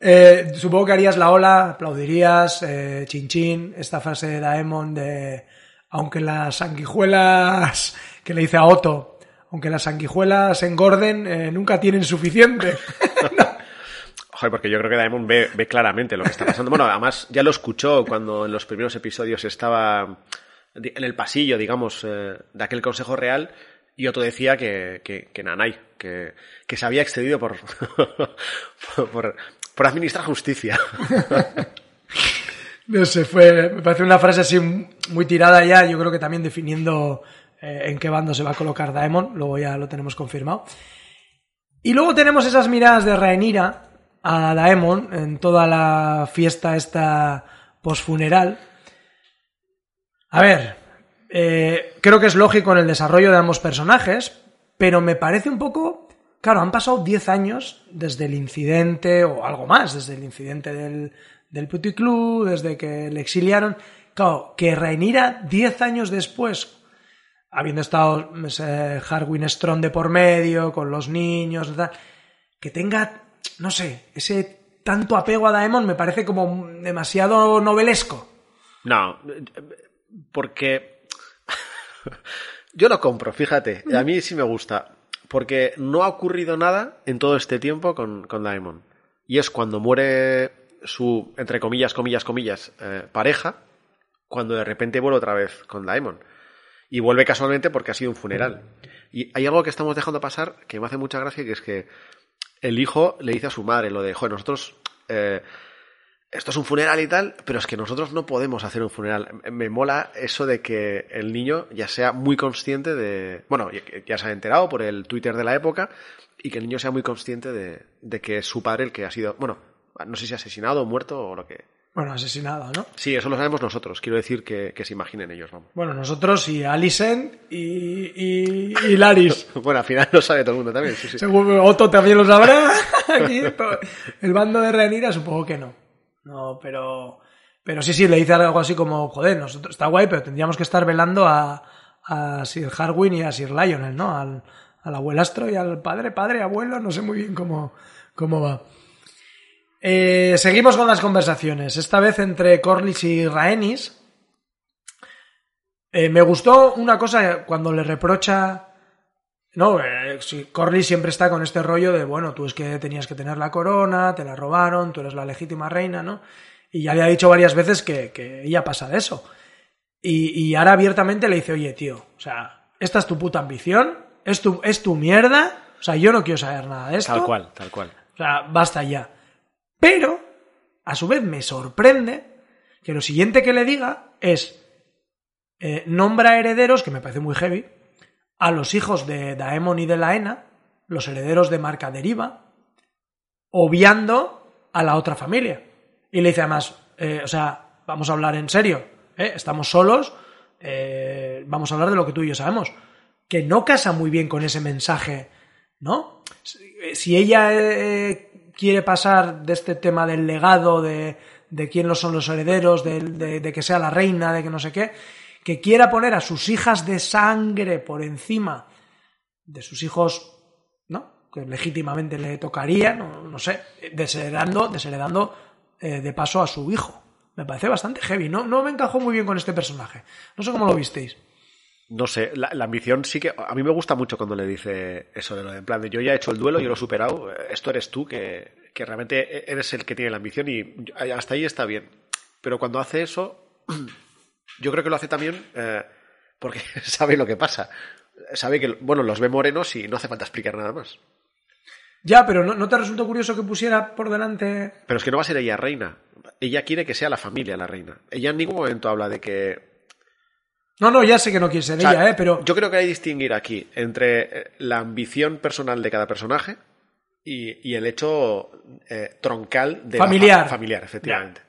Eh, supongo que harías la ola, aplaudirías, eh, chin chin, esta frase de Daemon de aunque las sanguijuelas que le dice a Otto, aunque las sanguijuelas engorden, eh, nunca tienen suficiente. Joder, porque yo creo que Daemon ve, ve claramente lo que está pasando. Bueno, además ya lo escuchó cuando en los primeros episodios estaba en el pasillo, digamos, eh, de aquel Consejo Real y otro decía que, que, que Nanay, que, que se había excedido por, por, por, por administrar justicia. No sé, fue, me parece una frase así muy tirada ya, yo creo que también definiendo eh, en qué bando se va a colocar Daemon, luego ya lo tenemos confirmado. Y luego tenemos esas miradas de Rhaenyra a Daemon en toda la fiesta esta posfuneral. A ver, eh, creo que es lógico en el desarrollo de ambos personajes, pero me parece un poco... Claro, han pasado 10 años desde el incidente, o algo más, desde el incidente del, del puticlub, desde que le exiliaron. Claro, que Rhaenyra 10 años después, habiendo estado ese Harwin Strong de por medio, con los niños, que tenga, no sé, ese tanto apego a Daemon me parece como demasiado novelesco. No, porque yo lo compro, fíjate, a mí sí me gusta, porque no ha ocurrido nada en todo este tiempo con, con Daemon. Y es cuando muere su, entre comillas, comillas, comillas, eh, pareja, cuando de repente vuelve otra vez con Daemon. Y vuelve casualmente porque ha sido un funeral. Y hay algo que estamos dejando pasar que me hace mucha gracia, que es que el hijo le dice a su madre lo de, joder, nosotros... eh, esto es un funeral y tal, pero es que nosotros no podemos hacer un funeral. Me mola eso de que el niño ya sea muy consciente de... Bueno, ya- se ha enterado por el Twitter de la época y que el niño sea muy consciente de, de que es su padre el que ha sido... Bueno, no sé si asesinado o muerto o lo que, Bueno, asesinada, ¿no? Sí, eso lo sabemos nosotros. Quiero decir que, que se imaginen ellos, vamos. Bueno, nosotros y Alison y, y, y Laris. Bueno, al final lo sabe todo el mundo también, sí, sí. Seguro Otto también lo sabrá. Aquí, el bando de Rhaenyra supongo que no. No, pero... Pero sí, sí, le dice algo así como, joder, nosotros, está guay, pero tendríamos que estar velando a, a Sir Harwin y a Sir Lionel, ¿no? Al, al abuelastro y al padre, padre, abuelo, no sé muy bien cómo, cómo va. Eh, seguimos con las conversaciones, esta vez entre Corlys y Rhaenys. Eh, me gustó una cosa cuando le reprocha... No, eh, si Corlys siempre está con este rollo de, bueno, tú es que tenías que tener la corona, te la robaron, tú eres la legítima reina, ¿no? Y ya le ha dicho varias veces que, que ella pasa de eso. Y, y ahora abiertamente le dice, oye, tío, o sea, esta es tu puta ambición, es tu, es tu mierda, o sea, yo no quiero saber nada de esto. Tal cual, tal cual. O sea, basta ya. Pero, a su vez, me sorprende que lo siguiente que le diga es eh, nombra herederos, que me parece muy heavy, a los hijos de Daemon y de Laena, los herederos de Marca Deriva, obviando a la otra familia. Y le dice además, eh, o sea, vamos a hablar en serio, ¿eh? estamos solos, vamos a hablar de lo que tú y yo sabemos. Que no casa muy bien con ese mensaje, ¿no? Si- ella quiere pasar de este tema del legado, de, de quién no son los herederos, de, de- de que sea la reina, de que no sé qué, que quiera poner a sus hijas de sangre por encima de sus hijos, ¿no? Que legítimamente le tocaría, no, no sé, desheredando, desheredando eh, de paso a su hijo. Me parece bastante heavy, ¿no? No me encajó muy bien con este personaje. No sé cómo lo visteis. No sé, la, la ambición sí que. A mí me gusta mucho cuando le dice eso de lo de en plan de yo ya he hecho el duelo, yo lo he superado, esto eres tú, que, que realmente eres el que tiene la ambición y hasta ahí está bien. Pero cuando hace eso, yo creo que lo hace también eh, porque sabe lo que pasa. Sabe que, bueno, los ve morenos y no hace falta explicar nada más. Ya, pero ¿no, ¿no te resultó curioso que pusiera por delante Pero es que no va a ser ella reina. Ella quiere que sea la familia la reina. Ella en ningún momento habla de que No, no, ya sé que no quiere ser O sea, ella, ¿eh? Pero Yo creo que hay que distinguir aquí entre eh, la ambición personal de cada personaje y, y el hecho eh, troncal de Familiar. fa- familiar, efectivamente.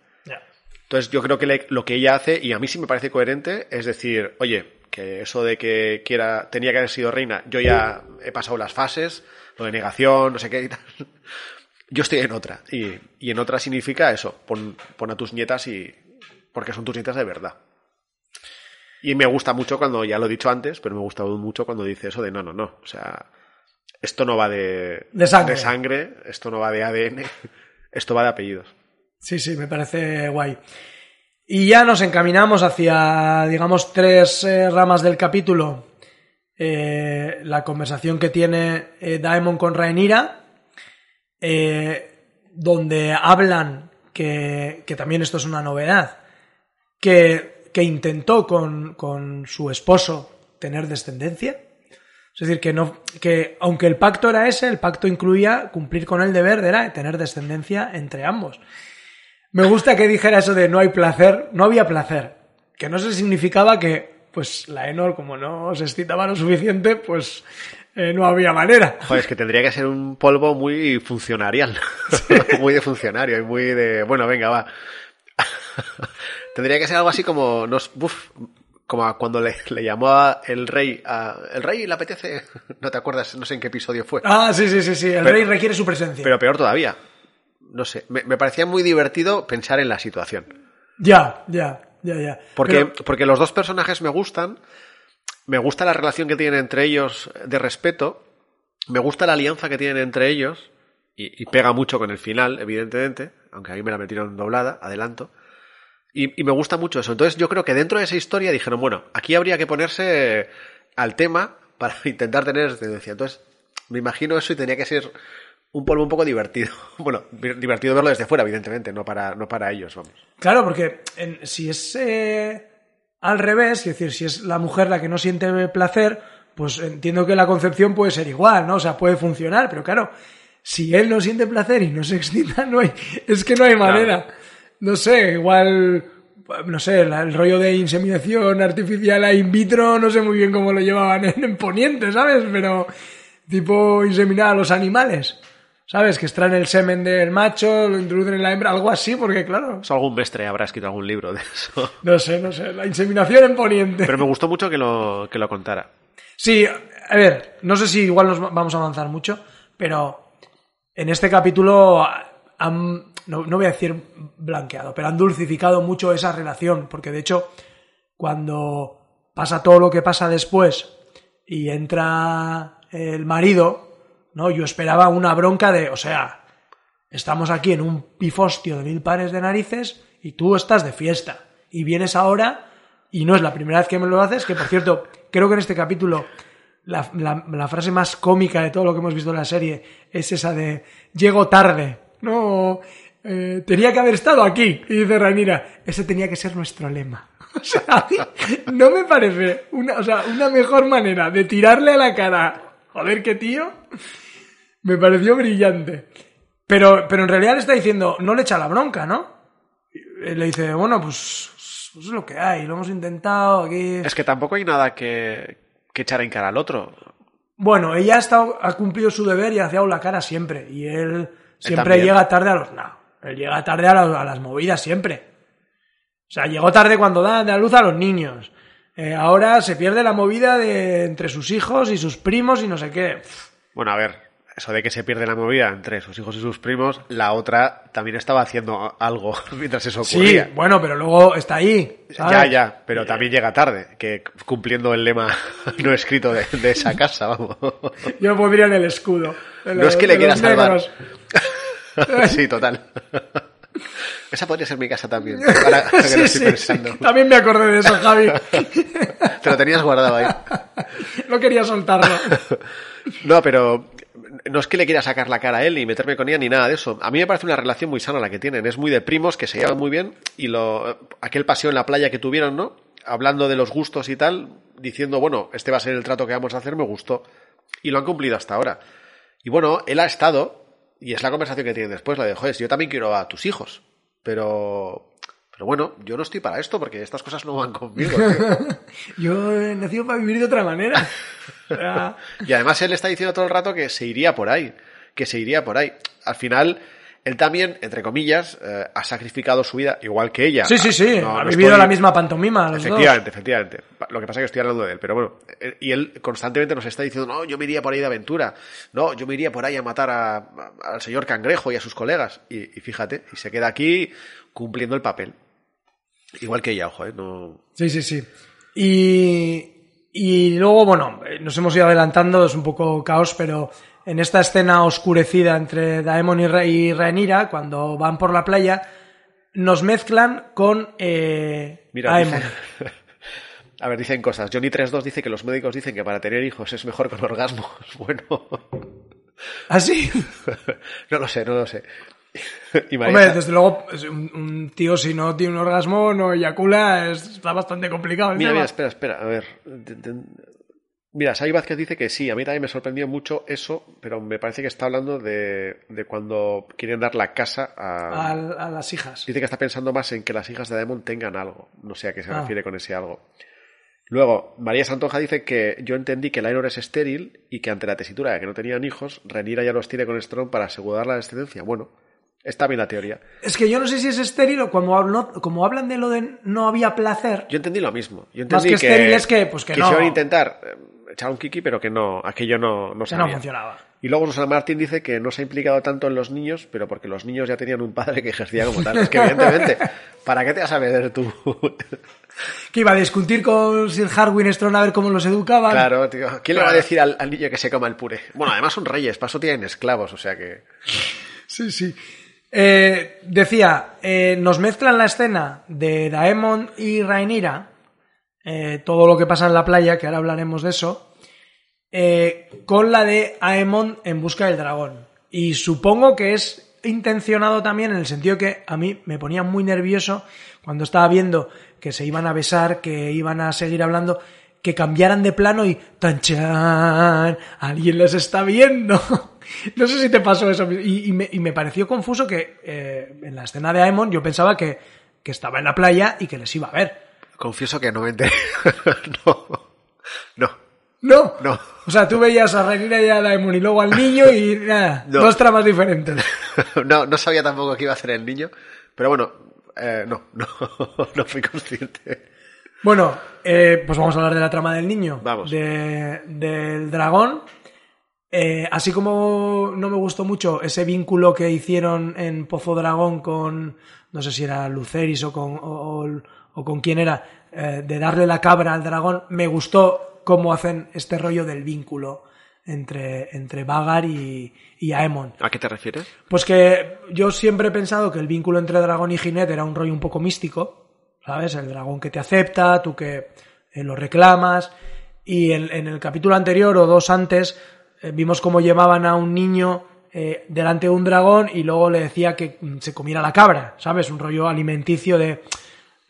Entonces yo creo que le- lo que ella hace, y a mí sí me parece coherente, es decir, oye, que eso de que quiera, tenía que haber sido reina, yo ya he pasado las fases, lo de negación, no sé qué y tal. Yo estoy en otra. Y, y en otra significa eso, pon, pon a tus nietas y. porque son tus nietas de verdad. Y me gusta mucho cuando, ya lo he dicho antes, pero me gusta mucho cuando dice eso de no, no, no. O sea, esto no va de, De sangre. sangre, esto no va de ADN, esto va de apellidos. Sí, sí, me parece guay. Y ya nos encaminamos hacia, digamos, tres eh, ramas del capítulo. Eh, la conversación que tiene eh, Daemon con Rhaenyra, donde hablan que, que también esto es una novedad, que, que intentó con, con su esposo tener descendencia. Es decir, que no, que aunque el pacto era ese, el pacto incluía cumplir con el deber de era tener descendencia entre ambos. Me gusta que dijera eso de no hay placer, no había placer, que no se significaba que, pues, la Enor, como no se excitaba lo suficiente, pues, eh, no había manera. Joder, es que tendría que ser un polvo muy funcionarial. muy de funcionario y muy de. Bueno, venga, va. Tendría que ser algo así como. Nos, uf, como a cuando le, le llamó a el rey a. El rey le apetece. No te acuerdas, no sé en qué episodio fue. Ah, sí, sí, sí, sí, el Pero- rey requiere su presencia. Pero peor todavía. No sé, me, me parecía muy divertido pensar en la situación. Ya, ya, ya, ya. Porque, Pero- porque los dos personajes me gustan. Me gusta la relación que tienen entre ellos de respeto. Me gusta la alianza que tienen entre ellos. Y, y pega mucho con el final, evidentemente. Aunque ahí me la metieron doblada, adelanto. Y, y me gusta mucho eso. Entonces yo creo que dentro de esa historia dijeron, bueno, aquí habría que ponerse al tema para intentar tener descendencia. Entonces me imagino eso y tenía que ser un polvo un poco divertido. Bueno, di- divertido verlo desde fuera, evidentemente, no para, no para ellos, vamos. Claro, porque en- si es eh, al revés, es decir, si es la mujer la que no siente placer, pues entiendo que la concepción puede ser igual, ¿no? O sea, puede funcionar, pero claro, si él no siente placer y no se excita, no hay, es que no hay manera. No sé, igual, no sé, el rollo de inseminación artificial a in vitro, no sé muy bien cómo lo llevaban en, en Poniente, ¿sabes? Pero tipo inseminar a los animales. ¿Sabes? Que extraen el semen del macho, lo introducen en la hembra, algo así, porque claro. Eso algún mestre habrá escrito algún libro de eso. No sé, no sé. La inseminación en Poniente. Pero me gustó mucho que lo, que lo contara. Sí, a ver, no sé si igual nos va- vamos a avanzar mucho, pero en este capítulo han, no, no voy a decir blanqueado, pero han dulcificado mucho esa relación, porque de hecho, cuando pasa todo lo que pasa después y entra el marido, ¿no? Yo esperaba una bronca de, o sea, estamos aquí en un pifostio de mil pares de narices y tú estás de fiesta. Y vienes ahora y no es la primera vez que me lo haces, que por cierto, creo que en este capítulo la, la- la frase más cómica de todo lo que hemos visto en la serie es esa de llego tarde. No, eh, tenía que haber estado aquí. Y dice Ranira, ese tenía que ser nuestro lema. O sea, no me parece una, o sea, una mejor manera de tirarle a la cara, joder, qué tío, me pareció brillante. Pero, pero en realidad le está diciendo, no le echa la bronca, ¿no? Y le dice, bueno, pues, pues es lo que hay, lo hemos intentado aquí. Es que tampoco hay nada que, que echar en cara al otro. Bueno, ella ha, estado, ha cumplido su deber y ha dado la cara siempre. Y él siempre llega tarde a los. No, él llega tarde a, la- a las movidas siempre. O sea, llegó tarde cuando da, da luz a los niños. Eh, ahora se pierde la movida de entre sus hijos y sus primos y no sé qué. Bueno, a ver, eso de que se pierde la movida entre sus hijos y sus primos, la otra también estaba haciendo algo mientras eso Sí, ocurría. bueno, pero luego está ahí. ¿sabes? Ya, ya, pero también llega tarde, que cumpliendo el lema no escrito de, de esa casa, vamos. Yo pondría en el escudo. No es que le de quiera los salvar. sí, total. Esa podría ser mi casa también. Ahora que lo Sí, estoy sí, pensando. sí. También me acordé de eso, Javi. Te lo tenías guardado ahí. No quería soltarlo. No, pero no es que le quiera sacar la cara a él ni meterme con ella ni nada de eso. A mí me parece una relación muy sana la que tienen. Es muy de primos, que se llevan muy bien y lo aquel paseo en la playa que tuvieron, ¿no? Hablando de los gustos y tal, diciendo, bueno, este va a ser el trato que vamos a hacer, me gustó. Y lo han cumplido hasta ahora. Y bueno, él ha estado, y es la conversación que tienen después, la de, joder, yo también quiero a tus hijos, pero... Pero bueno, yo no estoy para esto porque estas cosas no van conmigo. tío". Yo he nacido para vivir de otra manera. Y además él está diciendo todo el rato que se iría por ahí, que se iría por ahí. Al final, él también, entre comillas, eh, ha sacrificado su vida, igual que ella. sí, sí, sí. No, ha no vivido estoy- la misma pantomima. Los dos. Efectivamente, efectivamente. Lo que pasa es que estoy hablando de él, pero bueno. eh, Y él constantemente nos está diciendo, no, yo me iría por ahí de aventura. No, yo me iría por ahí a matar a- a- al señor Cangrejo y a sus colegas. Y, y fíjate, y se queda aquí cumpliendo el papel. Igual que ella, ojo, ¿eh? No... Sí, sí, sí. Y, y luego, bueno, eh, nos hemos ido adelantando, es un poco caos, pero en esta escena oscurecida entre Daemon y, Ra- y Rhaenyra, cuando van por la playa, nos mezclan con eh, Mira, Daemon. A ver, dicen cosas. Johnny 32 dice que los médicos dicen que para tener hijos es mejor con orgasmos. Bueno, ¿Así? no lo sé, no lo sé. Y Hombre, desde luego, un, un tío si no tiene un orgasmo, no eyacula, es- está bastante complicado. Mira, mira, espera, espera, a ver. Mira, Sai Vázquez dice que sí, a mí también me sorprendió mucho eso, pero me parece que está hablando de, de cuando quieren dar la casa a... A las hijas. Dice que está pensando más en que las hijas de Daemon tengan algo. No sé a qué se Ah. refiere con ese algo. Luego, María Santonja dice que yo entendí que Lainor es estéril y que ante la tesitura de que no tenían hijos, Renira ya los tiene con Strong para asegurar la descendencia. Bueno, está bien la teoría. Es que yo no sé si es estéril o como, hablo- como hablan de lo de no había placer. Yo entendí lo mismo. Yo Más entendí que estéril es que, pues, que no. quisieron intentar echar un kiki, pero que no, aquello no, no que no funcionaba. Y luego Susana Martín dice que no se ha implicado tanto en los niños, pero porque los niños ya tenían un padre que ejercía como tal. Es que evidentemente, ¿para qué te vas a meter tú? Que iba a discutir con Sir Harwin Strong a ver cómo los educaban. claro, tío. ¿Quién le va a decir al, al niño que se coma el puré? Bueno, además son reyes, paso tienen esclavos, o sea que... Sí, sí. Eh, decía, eh, nos mezclan la escena de Daemon y Rhaenyra, eh, todo lo que pasa en la playa, que ahora hablaremos de eso, eh, con la de Aemon en busca del dragón. Y supongo que es intencionado también en el sentido que a mí me ponía muy nervioso cuando estaba viendo que se iban a besar, que iban a seguir hablando, que cambiaran de plano y ¡tanchan! Alguien les está viendo. No sé si te pasó eso. Y, y me, y me pareció confuso que eh, en la escena de Aemon yo pensaba que, que estaba en la playa y que les iba a ver. Confieso que no me enteré. no. No. No. No. O sea, tú veías a Rhaenyra y a Daemon y luego al niño y nada, No. dos tramas diferentes. no, no sabía tampoco que iba a hacer el niño, pero bueno, eh, no, no, no fui consciente. Bueno, eh, pues vamos a hablar de la trama del niño. Vamos. De- del dragón. Eh, así como no me gustó mucho ese vínculo que hicieron en Pozo Dragón con, no sé si era Luceris o con, o, o- o con quién era, eh, de darle la cabra al dragón, me gustó cómo hacen este rollo del vínculo entre, entre Vagar y, y Aemon. ¿A qué te refieres? Pues que yo siempre he pensado que el vínculo entre dragón y Ginette era un rollo un poco místico, ¿sabes? El dragón que te acepta, tú que eh, lo reclamas. Y en, en el capítulo anterior o dos antes eh, vimos cómo llevaban a un niño eh, delante de un dragón y luego le decía que mm, se comiera la cabra, ¿sabes? Un rollo alimenticio de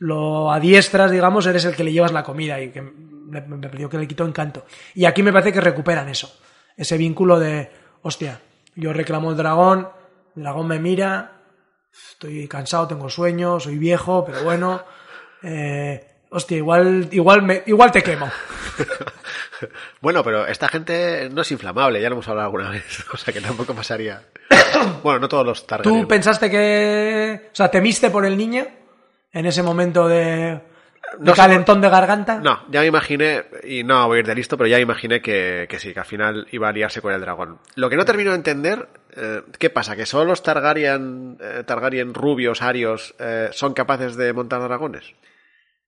lo adiestras, digamos, eres el que le llevas la comida y que me, me pareció que le quitó encanto. Y aquí me parece que recuperan eso, ese vínculo de, hostia, yo reclamo el dragón, el dragón me mira, estoy cansado, tengo sueño, soy viejo, pero bueno, eh, hostia, igual, igual, me, igual te quemo. Bueno, pero esta gente no es inflamable, ya lo hemos hablado alguna vez, o sea que tampoco pasaría. Bueno, no todos los Targaryen. ¿Tú pensaste que, o sea, temiste por el niño en ese momento de, de No sé calentón de garganta? No, ya me imaginé, y no voy a ir de listo, pero ya imaginé que, que sí, que al final iba a liarse con el dragón. Lo que no termino de entender, eh, ¿qué pasa? ¿Que solo los Targaryen, eh, Targaryen rubios, arios, eh, son capaces de montar dragones?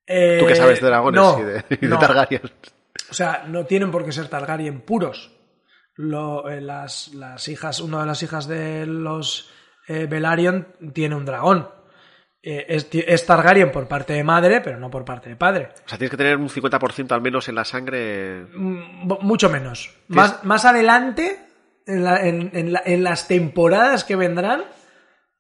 Tú que sabes de dragones no, y de, y de no. Targaryen. O sea, no tienen por qué ser Targaryen puros. Lo- las, las hijas, una de las hijas de los Velaryon tiene un dragón. Eh, es, es Targaryen por parte de madre, pero no por parte de padre. O sea, tienes que tener un 50% al menos en la sangre. Mm, Mucho menos. Más, más adelante, en, la- en- en la- en las temporadas que vendrán,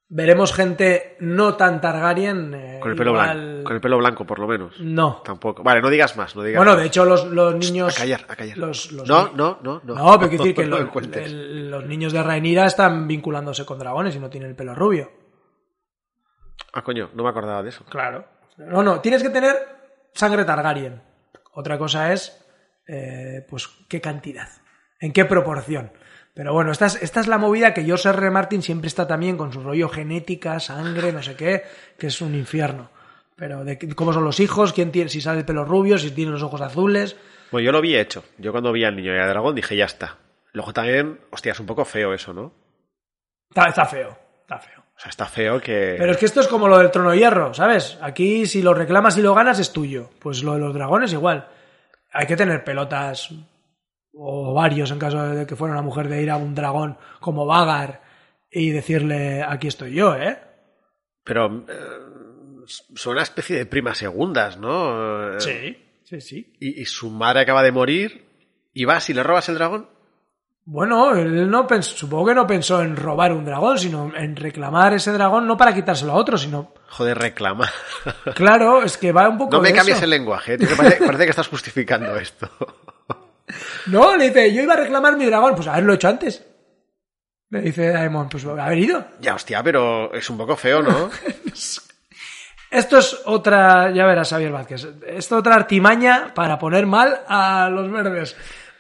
veremos gente no tan Targaryen. eh, Con el pelo igual- blanco. Con el pelo blanco, por lo menos. No. Tampoco. Vale, no digas más, no digas Bueno, más. de hecho, los, los niños. A callar, a callar. Los, los no, no, no, no. No, pero quiero decir que No lo- me cuentes. el- los niños de Rhaenyra están vinculándose con dragones y no tienen el pelo rubio. Ah, coño, no me acordaba de eso. Claro. No, no, tienes que tener sangre Targaryen. Otra cosa es, eh, pues, qué cantidad, en qué proporción. Pero bueno, esta es, esta es la movida que George R. R. Martin siempre está también con su rollo genética, sangre, no sé qué, que es un infierno. Pero de cómo son los hijos, quién tiene, si sale el pelo rubio, si tiene los ojos azules. Bueno, yo lo vi hecho. Yo cuando vi al niño y al dragón dije, ya está. Luego también, hostia, es un poco feo eso, ¿no? Está, está feo, está feo. O sea, está feo que... Pero es que esto es como lo del trono de hierro, ¿sabes? Aquí si lo reclamas y lo ganas es tuyo. Pues lo de los dragones igual. Hay que tener pelotas o varios en caso de que fuera una mujer de ir a un dragón como Vagar y decirle aquí estoy yo, ¿eh? Pero eh, son una especie de primas segundas, ¿no? Eh, sí, sí. Y, y su madre acaba de morir y vas y le robas el dragón. Bueno, él no pensó, supongo que no pensó en robar un dragón, sino en reclamar ese dragón no para quitárselo a otro, sino Joder, reclama. claro, es que va un poco No me de cambies eso. el lenguaje, tío, que parece, parece que estás justificando esto. No, le dice, yo iba a reclamar mi dragón, pues haberlo hecho antes. Le dice Daemon, pues haber ido. ya, hostia, pero es un poco feo, ¿no? Esto es otra, ya verás, Javier Vázquez, esto es otra artimaña para poner mal a los verdes.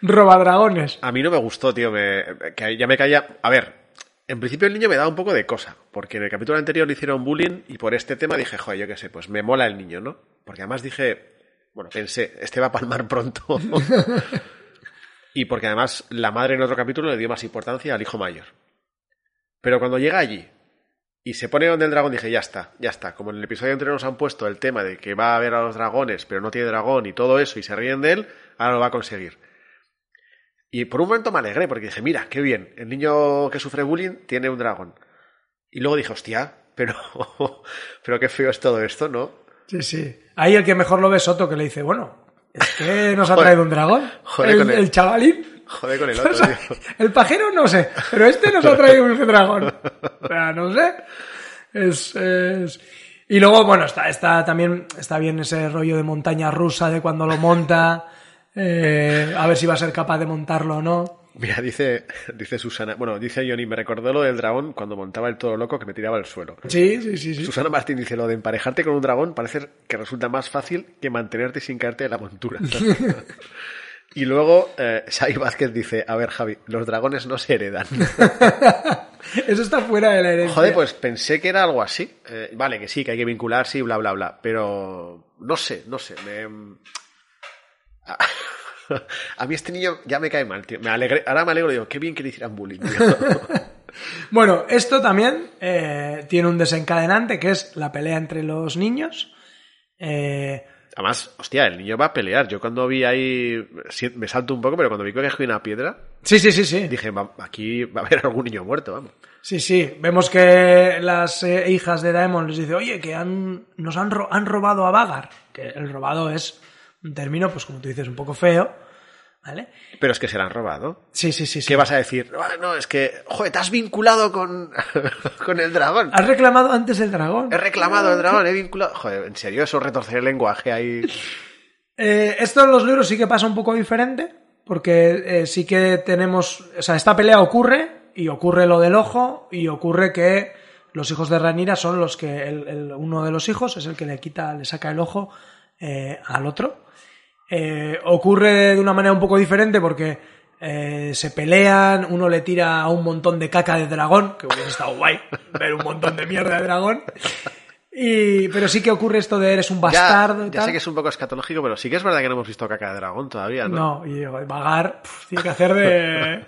Robadragones. A mí no me gustó, tío, me, que ya me caía... A ver, en principio el niño me daba un poco de cosa, porque en el capítulo anterior le hicieron bullying y por este tema dije, joder, yo qué sé, pues me mola el niño, ¿no? Porque además dije, bueno, pensé, este va a palmar pronto. y porque además la madre en otro capítulo le dio más importancia al hijo mayor. Pero cuando llega allí y se pone donde el dragón, dije, ya está, ya está. Como en el episodio anterior nos han puesto el tema de que va a ver a los dragones, pero no tiene dragón y todo eso, y se ríen de él, ahora lo va a conseguir. Y por un momento me alegré porque dije, mira, qué bien, el niño que sufre bullying tiene un dragón. Y luego dije, hostia, pero, pero qué feo es todo esto, ¿no? Sí, sí. Ahí el que mejor lo ve es Soto, que le dice, bueno, es que nos ha traído un dragón. Joder el, con el- el chavalín. Joder con el O otro, sea, tío. el pajero no sé, pero este nos ha traído un dragón. O sea, no sé. Es, es- Y luego, bueno, está, está también está bien ese rollo de montaña rusa de cuando lo monta. Eh, a ver si va a ser capaz de montarlo o no. Mira, dice, dice Susana, bueno, dice Johnny, me recordó lo del dragón cuando montaba el todo loco que me tiraba al suelo. Sí, sí, sí, sí. Susana Martín dice, lo de emparejarte con un dragón parece que resulta más fácil que mantenerte sin caerte de la montura. Y luego eh, Xavi Vázquez dice, a ver Javi, los dragones no se heredan. Eso está fuera de la herencia. Joder, pues pensé que era algo así. Eh, vale, que sí, que hay que vincularse y bla, bla, bla. Pero no sé, no sé. Me... A, mí este niño ya me cae mal, tío. Me ahora me alegro, digo, qué bien que le hicieran bullying, tío. Bueno, esto también eh, tiene un desencadenante que es la pelea entre los niños. Eh, Además, hostia, el niño va a pelear. Yo cuando vi ahí, me salto un poco, pero cuando vi que cogí una piedra, sí, sí, sí, sí. dije, "Va- aquí va a haber algún niño muerto, vamos. Sí, sí. Vemos que las eh, hijas de Daemon les dice, oye, que han, nos han, ro- han robado a Vagar. Que el robado es un término, pues como tú dices, un poco feo. ¿Vale? Pero es que se la han robado. Sí, sí, sí. sí. ¿Qué vas a decir? "Ah, no, es que, joder, te has vinculado con, con el dragón. Has reclamado antes el dragón. He reclamado el dragón, he vinculado. Joder, en serio, eso retorcer el lenguaje ahí. Eh, esto en los libros sí que pasa un poco diferente, porque eh, sí que tenemos, o sea, esta pelea ocurre y ocurre lo del ojo y ocurre que los hijos de Ranira son los que el- el- uno de los hijos es el que le quita, le saca el ojo eh, al otro. Eh, ocurre de una manera un poco diferente porque eh, se pelean, uno le tira a un montón de caca de dragón, que hubiera estado guay ver un montón de mierda de dragón. Y, pero sí que ocurre esto de eres un bastardo ya ya tal. sé que es un poco escatológico, pero sí que es verdad que no hemos visto caca de dragón todavía, ¿no? No, y vagar tiene que hacer de,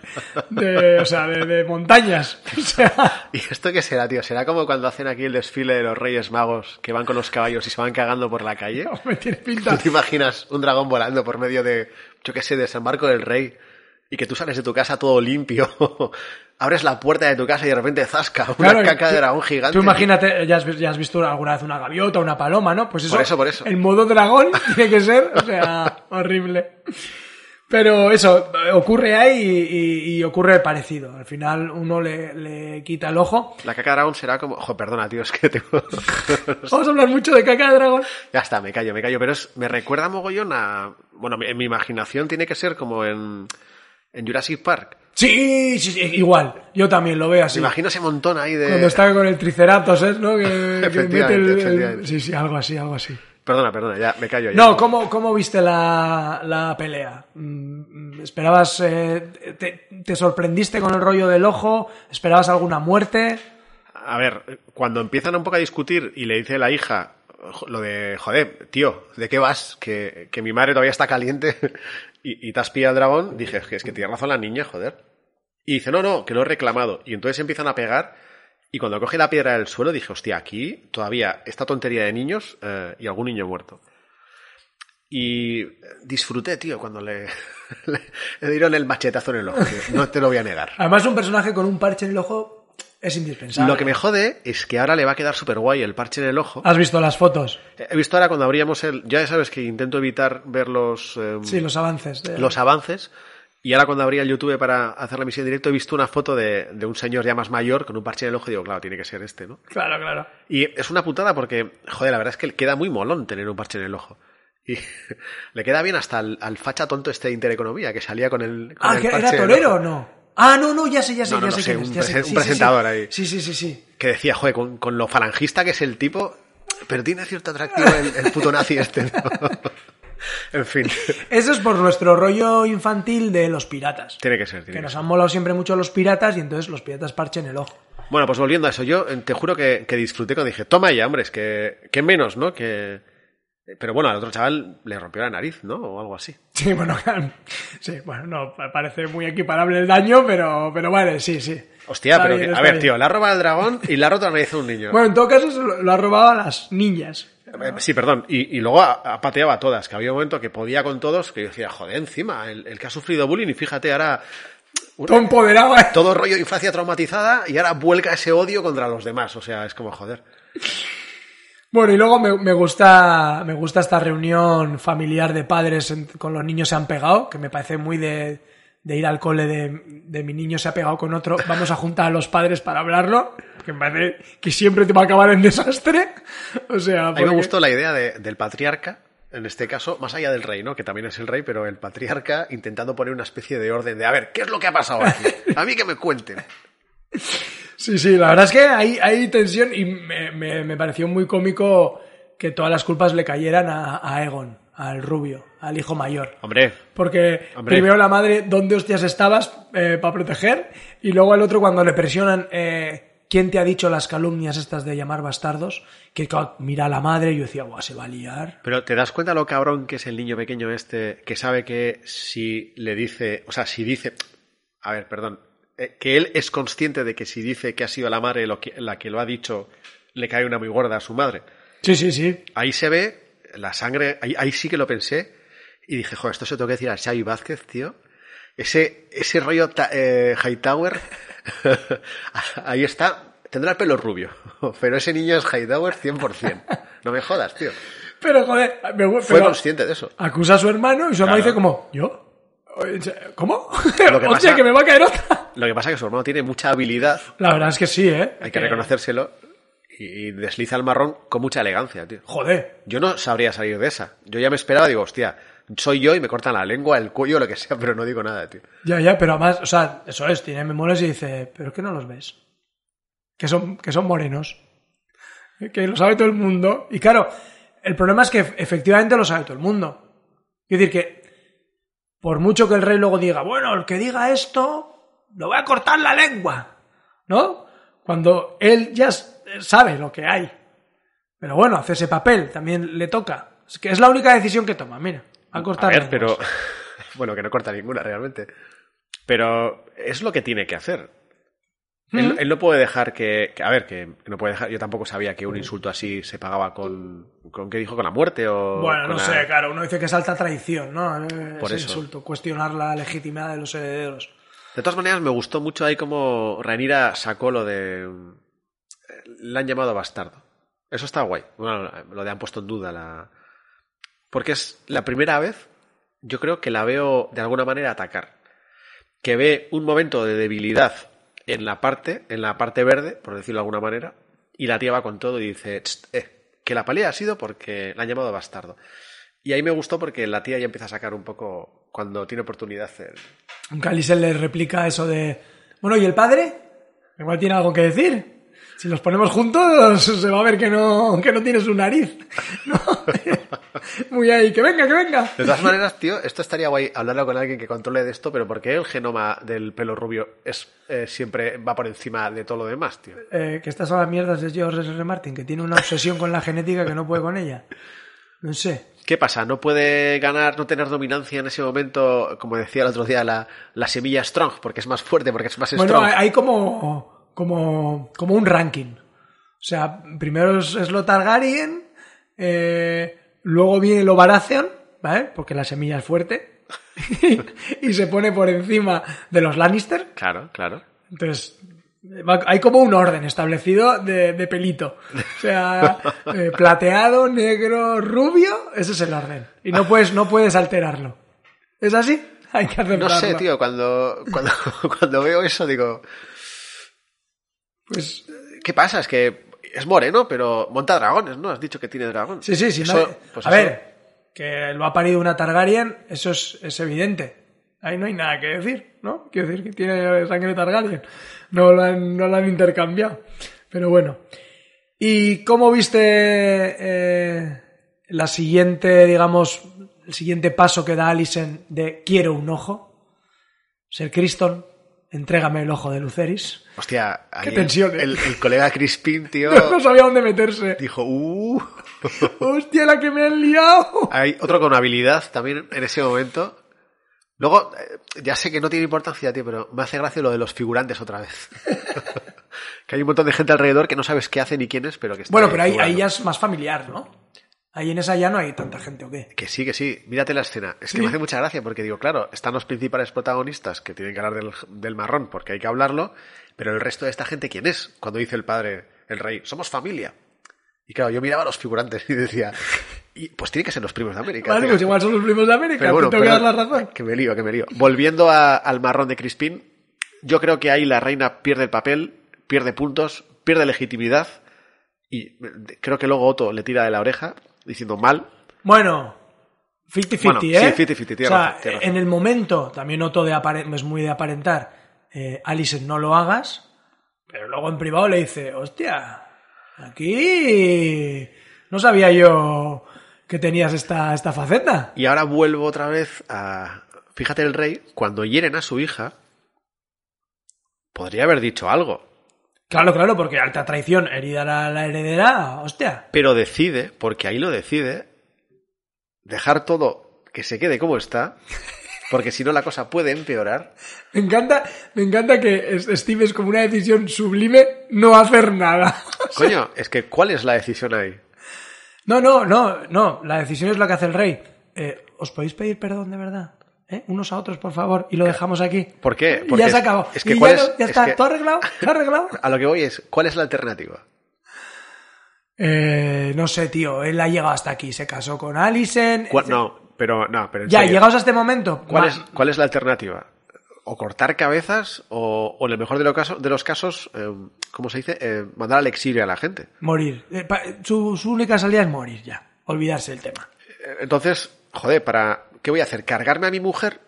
de, o sea, de, de montañas. O sea, ¿Y esto qué será, tío? ¿Será como cuando hacen aquí el desfile de los Reyes Magos que van con los caballos y se van cagando por la calle? me tiene ¿Tú pinta. te imaginas un dragón volando por medio de, yo qué sé, de San Marco del Rey y que tú sales de tu casa todo limpio, abres la puerta de tu casa y de repente zasca una Claro, caca tú- de dragón gigante? Tú imagínate, ya has, ya has visto alguna vez una gaviota, una paloma, ¿no? Pues eso, Por eso, por eso. el modo dragón tiene que ser, o sea, horrible. Pero eso, ocurre ahí y, y- y ocurre parecido. Al final uno le, le quita el ojo. La caca de dragón será como... Ojo, perdona, tío, es que tengo... Vamos a hablar mucho de caca de dragón. ya está, me callo, me callo. Pero es, me recuerda mogollón a... Bueno, en mi imaginación tiene que ser como en, en Jurassic Park. Sí, sí, sí, igual. Yo también lo veo así. Me imagino ese montón ahí de... Cuando está con el triceratops, ¿es? ¿no? Que, que mete el, Efectivamente, el- efectivamente. Sí, sí, algo así, algo así. Perdona, perdona, ya me callo. Ya. No, ¿cómo, cómo viste la, la pelea? Mm, ¿Esperabas, eh, te, te sorprendiste con el rollo del ojo? ¿Esperabas alguna muerte? A ver, cuando empiezan un poco a discutir y le dice la hija lo de, joder, tío, ¿de qué vas? Que, que mi madre todavía está caliente y, y el dragón, dije, es que tiene razón la niña, joder. Y dice, no, no, que lo he reclamado. Y entonces empiezan a pegar y cuando coge la piedra del suelo dije, hostia, aquí todavía esta tontería de niños eh, y algún niño muerto. Y disfruté, tío, cuando le, le, dieron el machetazo en el ojo. No te lo voy a negar. Además, un personaje con un parche en el ojo es indispensable. Lo que me jode es que ahora le va a quedar súper guay el parche en el ojo. ¿Has visto las fotos? He visto ahora cuando abríamos el... Ya sabes que intento evitar ver los, eh, Sí, los avances. de- los avances. Y ahora cuando abría el YouTube para hacer la emisión en directo he visto una foto de, de un señor ya más mayor con un parche en el ojo y digo, claro, tiene que ser este, ¿no? Claro, claro. Y es una putada porque, joder, la verdad es que queda muy molón tener un parche en el ojo. Y le queda bien hasta al, al facha tonto este de Intereconomía que salía con el, con Ah, el ¿que parche ¿era torero o no? Ah, no, no, ya sé, ya sé, No, no, ya no sé sé, un ya sé- sí, un sí, presentador sí. ahí. Sí, sí, sí, sí. Que decía, joder, con, con lo falangista que es el tipo, pero tiene cierto atractivo el, el puto nazi este. en fin, Eso es por nuestro rollo infantil de los piratas. tiene que ser. tiene Que que nos ser. han molado siempre mucho los piratas y entonces los piratas parchen el ojo. Bueno, pues volviendo a eso, yo eh, te juro que, que disfruté cuando dije, toma ya, hombre, es que, que menos, ¿no? Que... Pero bueno, al otro chaval le rompió la nariz, ¿no? O algo así. Sí, bueno, claro. sí, bueno, no pa- parece muy equiparable el daño, pero, pero vale, sí, sí. Hostia, Está pero bien, que- a ver, bien. tío, le ha robado el dragón y le ha roto la nariz a un niño. Bueno, en todo caso lo, ha robado a las niñas. Eh, Sí, perdón. Y, y luego ha, ha pateado a todas, que había un momento que podía con todos, que yo decía, joder, encima, el, el que ha sufrido bullying, y fíjate, ahora Todo empoderado. ¿eh? todo rollo infancia traumatizada y ahora vuelca ese odio contra los demás. O sea, es como, joder. Bueno, y luego me, me gusta me gusta esta reunión familiar de padres en- con los niños se han pegado, que me parece muy de, de ir al cole de, de mi niño se ha pegado con otro, vamos a juntar a los padres para hablarlo, que me parece que siempre te va a acabar en desastre. O sea, A mí me gustó la idea de- del patriarca, en este caso, más allá del rey, ¿no? Que también es el rey, pero el patriarca intentando poner una especie de orden de, a ver, ¿qué es lo que ha pasado aquí? A mí que me cuenten. Sí, sí, la verdad es que hay, hay tensión y me, me- me pareció muy cómico que todas las culpas le cayeran a, a Egon, al rubio, al hijo mayor. Hombre, Porque Hombre. primero la madre, ¿dónde hostias estabas para proteger? Y luego el otro cuando le presionan, eh, ¿quién te ha dicho las calumnias estas de llamar bastardos? Que mira a la madre y yo decía, guau, se va a liar. pero ¿te das cuenta lo cabrón que es el niño pequeño este que sabe que si le dice, o sea, si dice, a ver, perdón, eh, que él es consciente de que si dice que ha sido la madre lo que- la que lo ha dicho, le cae una muy gorda a su madre. Sí, sí, sí. Ahí se ve la sangre, ahí, ahí sí que lo pensé y dije, joder, esto se tengo que decir a Xavi Vázquez, tío. Ese, ese rollo eh, Hightower, ahí está, tendrá el pelo rubio, pero ese niño es Hightower 100%. No me jodas, tío. Pero joder, me, gu- Fue pero consciente de eso. acusa a su hermano y su hermano Claro. dice como, ¿yo? ¿Cómo? Lo que Hostia, que me va a caer otra. Lo que pasa es que su hermano tiene mucha habilidad, La verdad es que sí, ¿eh? hay que reconocérselo, y, y desliza el marrón con mucha elegancia, tío. Joder. Yo no sabría salir de esa. Yo ya me esperaba, digo, hostia, soy yo y me cortan la lengua, el cuello, lo que sea, pero no digo nada, tío. Ya, ya, pero además, o sea, eso es, tiene memorias y dice, ¿pero qué no los ves? Que son, que son morenos. Que lo sabe todo el mundo. Y claro, el problema es que efectivamente lo sabe todo el mundo. Es decir, que por mucho que el rey luego diga, bueno, el que diga esto, le voy a cortar la lengua. ¿No? Cuando él ya s- sabe lo que hay. Pero bueno, hace ese papel, también le toca. Es que es la única decisión que toma, mira. A A cortar ver, lenguas. pero. Bueno, que no corta ninguna realmente. Pero es lo que tiene que hacer. Él, él no puede dejar que, que- A ver, que no puede dejar. Yo tampoco sabía que un insulto así se pagaba con. ¿Con qué dijo? ¿Con la muerte o.? Bueno, no la- sé, claro, uno dice que es alta traición, ¿no? Eh, Por ese eso. insulto, cuestionar la legitimidad de los herederos. De todas maneras, me gustó mucho ahí como Ranira sacó lo de. Le han llamado bastardo. Eso está guay. Bueno, lo de han puesto en duda la. Porque es la primera vez, yo creo que la veo de alguna manera atacar. Que ve un momento de debilidad en la parte, en la parte verde, por decirlo de alguna manera, y la tía va con todo y dice, "Tst, eh, que la pelea ha sido porque la han llamado bastardo. Y ahí me gustó porque la tía ya empieza a sacar un poco, cuando tiene oportunidad, el, Aunque Alice le replica eso de, bueno, ¿y el padre? Igual tiene algo que decir. Si los ponemos juntos, se va a ver que no, que no tiene su nariz. ¿No? Muy ahí, que venga, que venga. De todas maneras, tío, esto estaría guay hablarlo con alguien que controle de esto, pero ¿por qué el genoma del pelo rubio es eh, siempre va por encima de todo lo demás, tío? Eh, que estas son las mierdas de George R. R. Martin, que tiene una obsesión con la genética que no puede con ella. No sé. ¿Qué pasa? ¿No puede ganar, no tener dominancia en ese momento, como decía el otro día, la, la semilla strong, porque es más fuerte, porque es más Bueno, strong? hay hay como, como, como un ranking. O sea, primero es, es lo Targaryen, eh, luego viene lo Baratheon, ¿vale? Porque la semilla es fuerte, y se pone por encima de los Lannister. Claro, claro. Entonces, hay como un orden establecido de, de pelito. O sea, eh, plateado, negro, rubio, ese es el orden. Y no puedes, no puedes alterarlo. ¿Es así? Hay que No aceptarlo. sé, tío, cuando, cuando, cuando veo eso digo, Pues ¿qué pasa? Es que es moreno, pero monta dragones, ¿no? Has dicho que tiene dragón. Sí, sí, sí. Eso- nadie- pues a eso- ver, que lo ha parido una Targaryen, eso es, es evidente. Ahí no hay nada que decir, ¿no? Quiero decir que tiene sangre Targaryen. No lo han, no lo han intercambiado. Pero bueno. ¿Y cómo viste eh, la siguiente, digamos, el siguiente paso que da Alicent de quiero un ojo? Ser Criston, entrégame el ojo de Luceris. Hostia, Qué tensión, ¿eh? el, el colega Crispin, tío, No sabía dónde meterse. dijo, uh... ¡Hostia, la que me han liado! Hay otro con habilidad también en ese momento. Luego, eh, ya sé que no tiene importancia, tío, pero me hace gracia lo de los figurantes otra vez. que hay un montón de gente alrededor que no sabes qué hace ni quién es, pero que está Bueno, pero ahí, ahí ya es más familiar, ¿no? Ahí en esa ya no hay tanta gente, ¿o qué? Que sí, que sí. Mírate la escena. Es que Sí. me hace mucha gracia porque digo, claro, están los principales protagonistas que tienen que hablar del, del marrón porque hay que hablarlo, pero el resto de esta gente, ¿quién es? Cuando dice el padre, el rey, somos familia. Y claro, yo miraba a los figurantes y decía, y, pues tiene que ser los primos de América. Vale, pues igual son los primos de América, Pero bueno, te tengo que dar la razón. Que me lío, que me lío. Volviendo a- al marrón de Crispín, yo creo que ahí la reina pierde el papel, pierde puntos, pierde legitimidad y creo que luego Otto le tira de la oreja diciendo mal. Bueno, 50-50, Bueno, ¿eh? sí, 50-50, tiene O sea, razón, tiene razón. en el momento, también noto de es muy de aparentar, eh, Alicent, no lo hagas, pero luego en privado le dice, hostia, aquí no sabía yo que tenías esta, esta faceta. Y ahora vuelvo otra vez a... Fíjate el rey, cuando hieren a su hija, podría haber dicho algo, Claro, claro, porque alta traición, herida la, la heredera, hostia. pero decide, porque ahí lo decide, dejar todo que se quede como está, porque si no la cosa puede empeorar. Me encanta, me encanta que Steve es como una decisión sublime no hacer nada. Coño, es que ¿cuál es la decisión ahí? No, no, no, no. La decisión es la que hace el rey. Eh, ¿Os podéis pedir perdón de verdad? ¿Eh? Unos a otros, por favor, y lo dejamos aquí. ¿Por qué? Porque ya se acabó. es que y ¿cuál ya, es- no- ya es está, que- todo arreglado, todo arreglado. A lo que voy es, ¿cuál es la alternativa? Eh, no sé, tío, él ha llegado hasta aquí, se casó con Alison. ¿Cuál- no, pero no, pero Ya, serio, llegados a este momento. ¿cuál es, ¿Cuál es la alternativa? O cortar cabezas, o, o en el mejor de, los casos, de los casos, eh, ¿cómo se dice? Eh, mandar al exilio a la gente. Morir. Pa- su, su única salida es morir ya. Olvidarse del tema. Entonces, joder, para ¿qué voy a hacer? ¿Cargarme a mi mujer?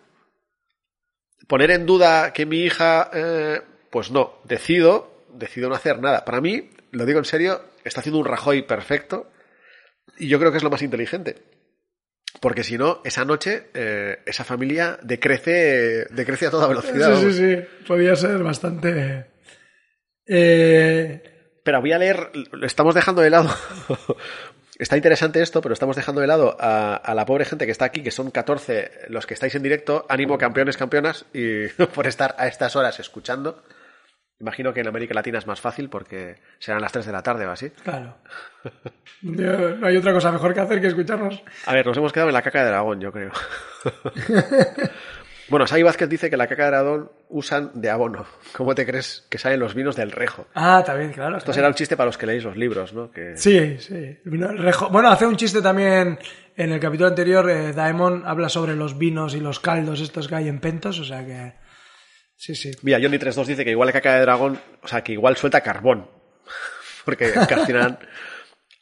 ¿Poner en duda que mi hija? eh, pues no, decido, decido no hacer nada. Para mí, lo digo en serio, está haciendo un Rajoy perfecto y yo creo que es lo más inteligente. Porque si no, esa noche, eh, esa familia decrece, decrece a toda velocidad. Sí, vamos. sí, sí. Podía ser bastante. Eh, Pero voy a leer, lo estamos dejando de lado. Está interesante esto, pero estamos dejando de lado a, a la pobre gente que está aquí, que son 14 los que estáis en directo. Ánimo, campeones, campeonas, y por estar a estas horas escuchando. Imagino que en América Latina es más fácil porque serán las 3 de la tarde o así. claro. No hay otra cosa mejor que hacer que escucharnos. A ver, nos hemos quedado en la caca de dragón, yo creo. bueno, Sai Vázquez dice que la caca de dragón usan de abono. ¿Cómo te crees que salen los vinos del rejo? Ah, también, claro. Esto claro. será un chiste para los que leéis los libros, ¿no? Que... Sí, sí. Rejo- Bueno, hace un chiste también en el capítulo anterior. Eh, Daemon habla sobre los vinos y los caldos estos que hay en Pentos, o sea que. Sí, sí. Mira, Johnny32 dice que igual la caca de dragón, o sea, que igual suelta carbón. Porque que al final...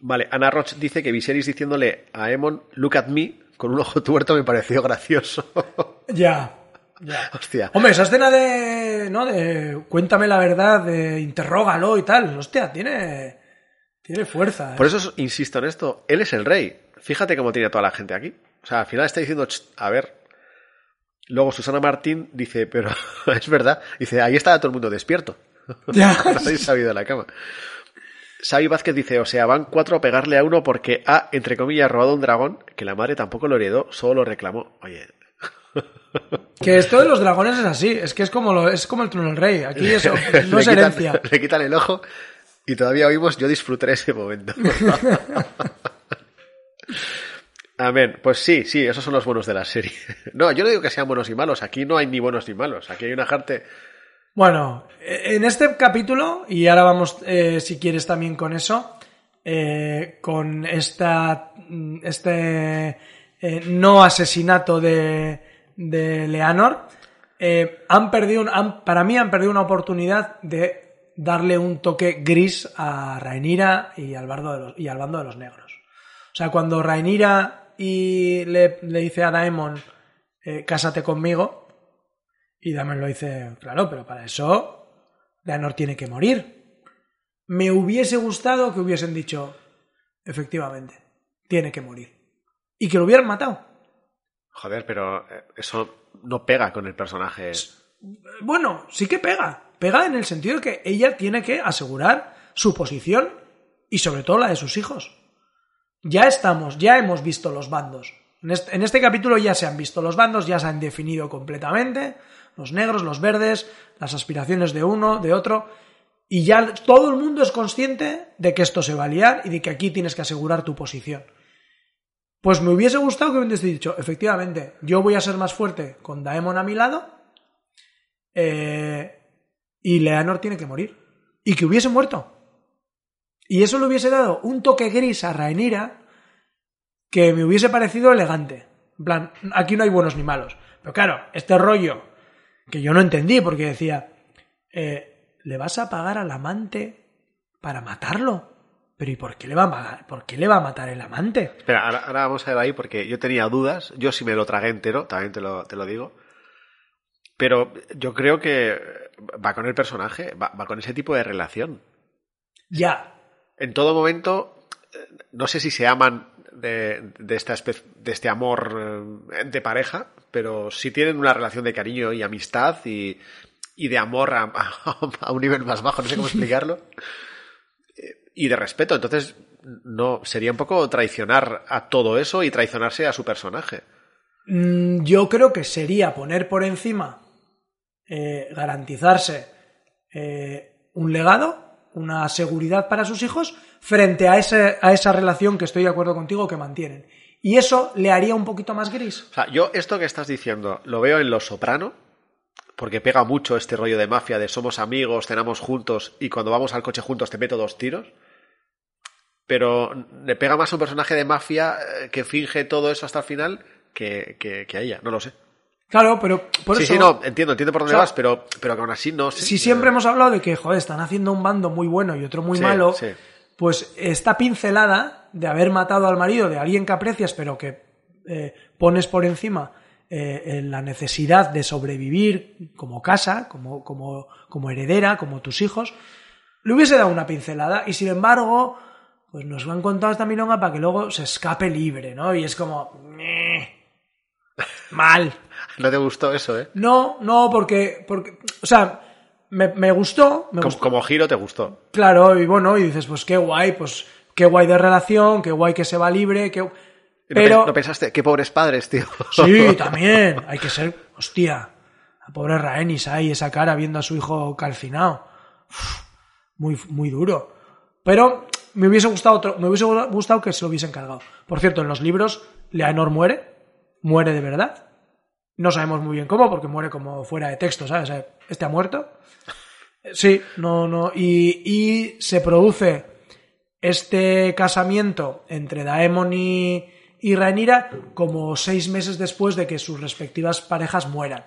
Vale, Ana Roch dice que Viserys diciéndole a Aemon, look at me, con un ojo tuerto me pareció gracioso. Ya. Ya. Hostia. Hombre, esa escena de. ¿No? De. Cuéntame la verdad, de. Interrógalo y tal. Hostia, tiene. Tiene fuerza. ¿eh? Por eso insisto en esto, él es el rey. Fíjate cómo tiene a toda la gente aquí. O sea, al final está diciendo, "Ch, a ver. Luego Susana Martín dice, pero es verdad, dice, ahí estaba todo el mundo despierto. Ya. Nadie se ha ido de la cama. Xavi Vázquez dice, o sea, van cuatro a pegarle a uno porque ha, entre comillas, robado un dragón, que la madre tampoco lo heredó, solo lo reclamó. Oye, Que esto de los dragones es así. Es que es como, lo, es como el trono del rey. Aquí eso no es quitan, herencia. le quitan el ojo y todavía oímos, yo disfruté ese momento. Amén. Pues sí, sí, esos son los buenos de la serie. No, yo no digo que sean buenos y malos. Aquí no hay ni buenos ni malos. Aquí hay una gente. Bueno, en este capítulo, y ahora vamos, eh, si quieres, también con eso, eh, con esta, este eh, no asesinato de, de Leanor, eh, han perdido, han- para mí han perdido una oportunidad de darle un toque gris a Rhaenyra y al, de los, y al bando de los negros. O sea, cuando Rhaenyra y le, dice a Daemon, eh, cásate conmigo, y Daemon lo dice, claro, pero para eso Leonor tiene que morir. Me hubiese gustado que hubiesen dicho, efectivamente, tiene que morir. Y que lo hubieran matado. Joder, pero eh, eso no pega con el personaje. Bueno, sí que pega. Pega en el sentido de que ella tiene que asegurar su posición y sobre todo la de sus hijos. Ya estamos, ya hemos visto los bandos. En este, en este capítulo ya se han visto los bandos, ya se han definido completamente. Los negros, los verdes, las aspiraciones de uno, de otro. Y ya todo el mundo es consciente de que esto se va a liar y de que aquí tienes que asegurar tu posición. Pues me hubiese gustado que hubiese dicho, efectivamente, yo voy a ser más fuerte con Daemon a mi lado eh, y Leanor tiene que morir. Y que hubiese muerto. Y eso le hubiese dado un toque gris a Rhaenyra que me hubiese parecido elegante. En plan, aquí no hay buenos ni malos. Pero claro, este rollo que yo no entendí porque decía, eh, ¿le vas a pagar al amante para matarlo? Pero ¿y por qué le va a, pagar- por qué le va a matar el amante? Espera, ahora, ahora vamos a ver ahí porque yo tenía dudas. Yo sí me lo tragué entero, también te lo, te lo digo. Pero yo creo que va con el personaje, va, va con ese tipo de relación. Ya, En todo momento, no sé si se aman de, de esta de este amor eh, de pareja, pero sí tienen una relación de cariño y amistad y, y de amor a, a- a un nivel más bajo, no sé cómo explicarlo. Y de respeto, entonces no sería un poco traicionar a todo eso y traicionarse a su personaje. Mm, Yo creo que sería poner por encima, eh, garantizarse eh, un legado, una seguridad para sus hijos, frente a, ese, a esa relación que estoy de acuerdo contigo que mantienen. Y eso le haría un poquito más gris. O sea, yo esto que estás diciendo lo veo en Los Soprano, porque pega mucho este rollo de mafia de somos amigos, cenamos juntos y cuando vamos al coche juntos te meto dos tiros. Pero le pega más a un personaje de mafia eh, que finge todo eso hasta el final que, que, que a ella, no lo sé. Claro, pero por sí, eso. sí, no, entiendo, entiendo por dónde O sea, vas, pero, pero que aún así no sé. si siempre hemos hablado de que, joder, están haciendo un bando muy bueno y otro muy Sí, malo, sí. pues esta pincelada de haber matado al marido de alguien que aprecias, pero que eh, pones por encima eh, en la necesidad de sobrevivir como casa, como, como, como heredera, como tus hijos, le hubiese dado una pincelada y sin embargo, pues nos lo han contado esta milonga para que luego se escape libre, ¿no? Y es como... "Meh, Mal. No te gustó eso, ¿eh? No, no, porque, porque o sea, me, me gustó, me Como, gustó, como giro te gustó. claro, y bueno, y dices, pues qué guay, pues qué guay de relación, qué guay que se va libre, qué... ¿No Pero, pe- ¿No pensaste? Qué pobres padres, tío. sí, también, hay que ser, hostia, la pobre Raenis ahí, esa cara viendo a su hijo calcinado, Uf, muy, muy duro. Pero me hubiese gustado me hubiese gustado que se lo hubiesen cargado. Por cierto, en los libros, Leonor muere, muere de verdad. No sabemos muy bien cómo, porque muere como fuera de texto, ¿sabes? Este ha muerto. Sí, no, no. Y, y se produce este casamiento entre Daemon y, y Rhaenyra como seis meses después de que sus respectivas parejas mueran.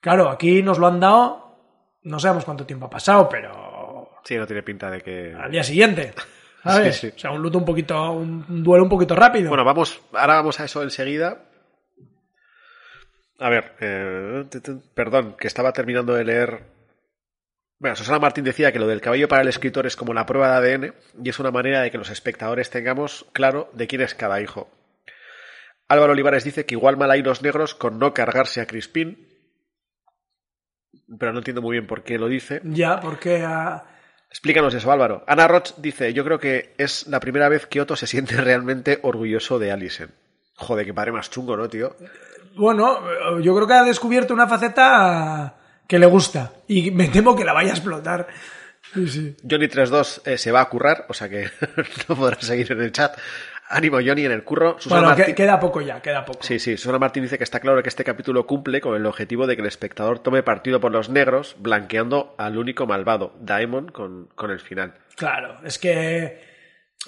Claro, aquí nos lo han dado, no sabemos cuánto tiempo ha pasado, pero Sí, no tiene pinta de que... al día siguiente. ¿Sabes? Sí, sí. O sea, un luto un poquito, un duelo un poquito rápido. Bueno, vamos, ahora vamos a eso enseguida. A ver, eh, perdón, que estaba terminando de leer. Bueno, Susana Martín decía que lo del cabello para el escritor es como la prueba de ADN y es una manera de que los espectadores tengamos claro de quién es cada hijo. Álvaro Olivares dice que igual mal hay los negros con no cargarse a Crispín, pero no entiendo muy bien por qué lo dice. Ya, porque ah, Explícanos eso, Álvaro. Ana Roch dice, yo creo que es la primera vez que Otto se siente realmente orgulloso de Alison. Joder, qué padre más chungo, ¿no, tío? Bueno, yo creo que ha descubierto una faceta que le gusta y me temo que la vaya a explotar. Sí, sí. Johnny 32 eh, se va a currar, o sea que no podrá seguir en el chat. Ánimo, Johnny, en el curro. Susana Bueno, Martín- queda poco ya, queda poco. Sí, sí, Susana Martín dice que está claro que este capítulo cumple con el objetivo de que el espectador tome partido por los negros, blanqueando al único malvado, Daemon, con, con el final. Claro, es que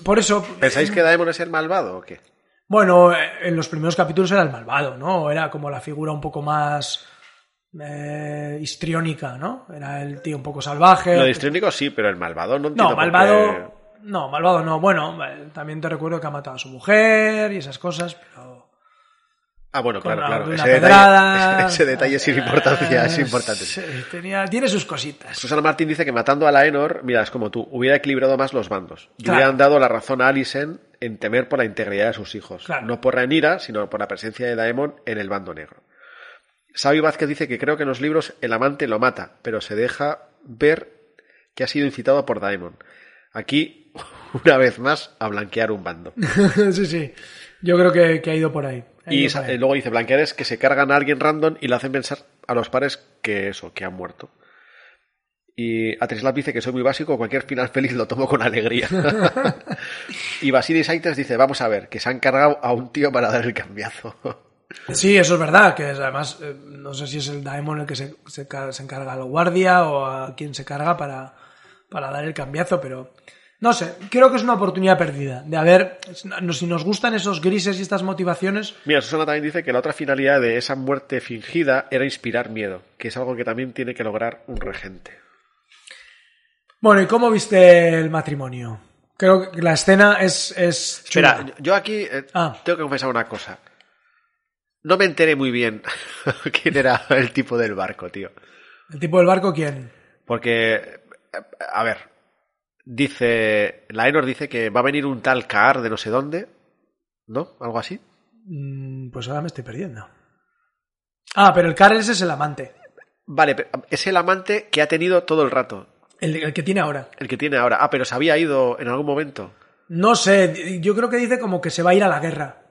por eso. ¿Pensáis que Daemon es el malvado o qué? Bueno, eh, en los primeros capítulos era el malvado, ¿no? Era como la figura un poco más eh, histriónica, ¿no? Era el tío un poco salvaje. Lo de histriónico sí, pero el malvado no entiendo No, por malvado. qué- No, malvado no. Bueno, eh, también te recuerdo que ha matado a su mujer y esas cosas, pero. Ah, bueno, claro, una- claro. Ese detalle, ese detalle sin importancia es Eh, importante. sí, tenía, tiene sus cositas. Susana Martín dice que matando a la Enor, mira, es como tú, hubiera equilibrado más los bandos. Y Claro. hubieran dado la razón a Alicent en temer por la integridad de sus hijos. Claro. No por Rhaenyra, sino por la presencia de Daemon en el bando negro. Xavi Vázquez dice que creo que en los libros el amante lo mata, pero se deja ver que ha sido incitado por Daemon. Aquí, una vez más, a blanquear un bando. sí, sí. Yo creo que, que ha ido por ahí. Ha Y por ahí. luego dice, blanquear es que se cargan a alguien random y le hacen pensar a los pares que eso, que han muerto. Y Atrislab dice que soy muy básico, cualquier final feliz lo tomo con alegría. y Basilis Saites dice, vamos a ver, que se han cargado a un tío para dar el cambiazo. Sí, eso es verdad, que es, además eh, no sé si es el Daemon el que se, se, se encarga a la guardia o a quien se carga para, para dar el cambiazo, pero no sé, creo que es una oportunidad perdida de haber, si nos gustan esos grises y estas motivaciones, Mira, Susana también dice que la otra finalidad de esa muerte fingida era inspirar miedo, que es algo que también tiene que lograr un regente. Bueno, ¿y cómo viste el matrimonio? Creo que la escena es, es chula. Espera, yo aquí eh, Ah. tengo que confesar una cosa. No me enteré muy bien quién era el tipo del barco, tío. ¿El tipo del barco quién? Porque, a ver, dice, Laenor dice que va a venir un tal Kaar de no sé dónde ¿No? ¿Algo así? Mm, Pues ahora me estoy perdiendo. Ah, pero el Car ese es el amante. Vale, pero es el amante que ha tenido todo el rato. El, el que tiene ahora. El que tiene ahora. Ah, pero se había ido en algún momento. No sé, yo creo que dice como que se va a ir a la guerra.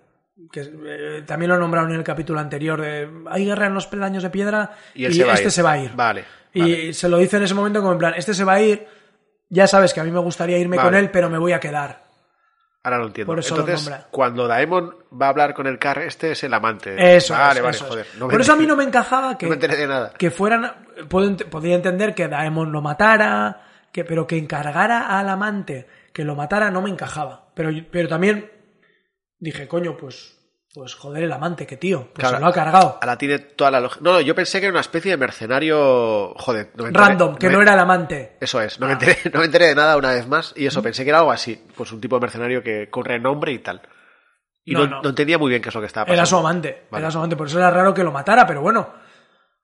Que eh, también lo nombraron en el capítulo anterior. de, hay guerra en los peldaños de piedra Y, se este se va a ir. Vale. Y vale. se lo dice en ese momento como en plan, este se va a ir, ya sabes que a mí me gustaría irme Vale. con él, pero me voy a quedar. Ahora lo entiendo. por eso Entonces, cuando Daemon va a hablar con el Car, este es el amante. Eso Vale, es, vale, eso es. joder. no me Por eso a mí no me encajaba que, No me nada. que fueran, podía entender que Daemon lo matara, que, pero que encargara al amante que lo matara no me encajaba. Pero, pero también dije, coño, pues, pues joder el amante, que tío, pues Claro. se lo ha cargado. Ahora tiene toda la lógica. No, no, yo pensé que era una especie de mercenario. Joder, no me enteré- Random, que me- no era el amante. Eso es, no me, enteré, no me enteré de nada una vez más. Y eso, pensé que era algo así. Pues un tipo de mercenario que con renombre y tal. Y No, no, entendía muy bien qué es lo que estaba pasando. Era su amante, Vale. era su amante, por eso era raro que lo matara, pero bueno,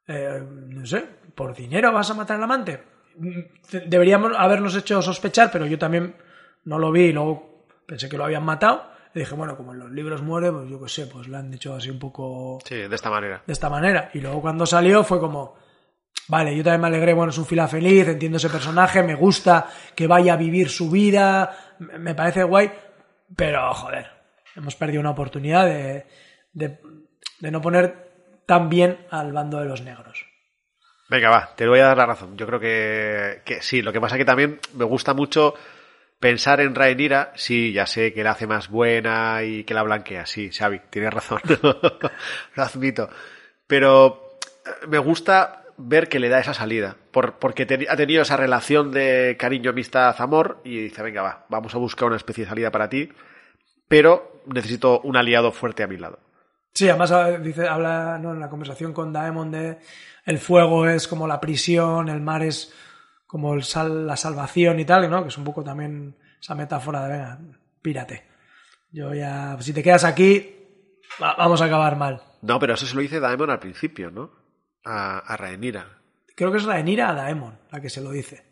eh, no sé, ¿por dinero vas a matar al amante? Mm, Deberíamos habernos hecho sospechar, pero yo también no lo vi y luego pensé que lo habían matado. Y dije, bueno, como en los libros muere, pues yo qué sé, pues lo han hecho así un poco Sí, de esta manera. de esta manera. Y luego cuando salió fue como, vale, yo también me alegré, bueno, es un fila feliz, entiendo ese personaje, me gusta que vaya a vivir su vida, me parece guay, pero joder, hemos perdido una oportunidad de, de, de no poner tan bien al bando de los negros. Venga, va, te voy a dar la razón. Yo creo que, que sí. Lo que pasa que también me gusta mucho pensar en Rhaenyra. Sí, ya sé que la hace más buena y que la blanquea. Sí, Xavi, tienes razón. lo admito. Pero eh, me gusta ver que le da esa salida. Por, porque ha tenido esa relación de cariño, amistad, amor. Y dice, venga, va, vamos a buscar una especie de salida para ti. Pero necesito un aliado fuerte a mi lado. Sí, además dice, habla en la conversación con Daemon de el fuego es como la prisión, el mar es como el sal, la salvación y tal, ¿no? Que es un poco también esa metáfora de, venga, pírate. Yo ya, si te quedas aquí, va- vamos a acabar mal. No, pero eso se lo dice Daemon al principio, ¿no? A, a Rhaenyra. Creo que es Rhaenyra a Daemon la que se lo dice.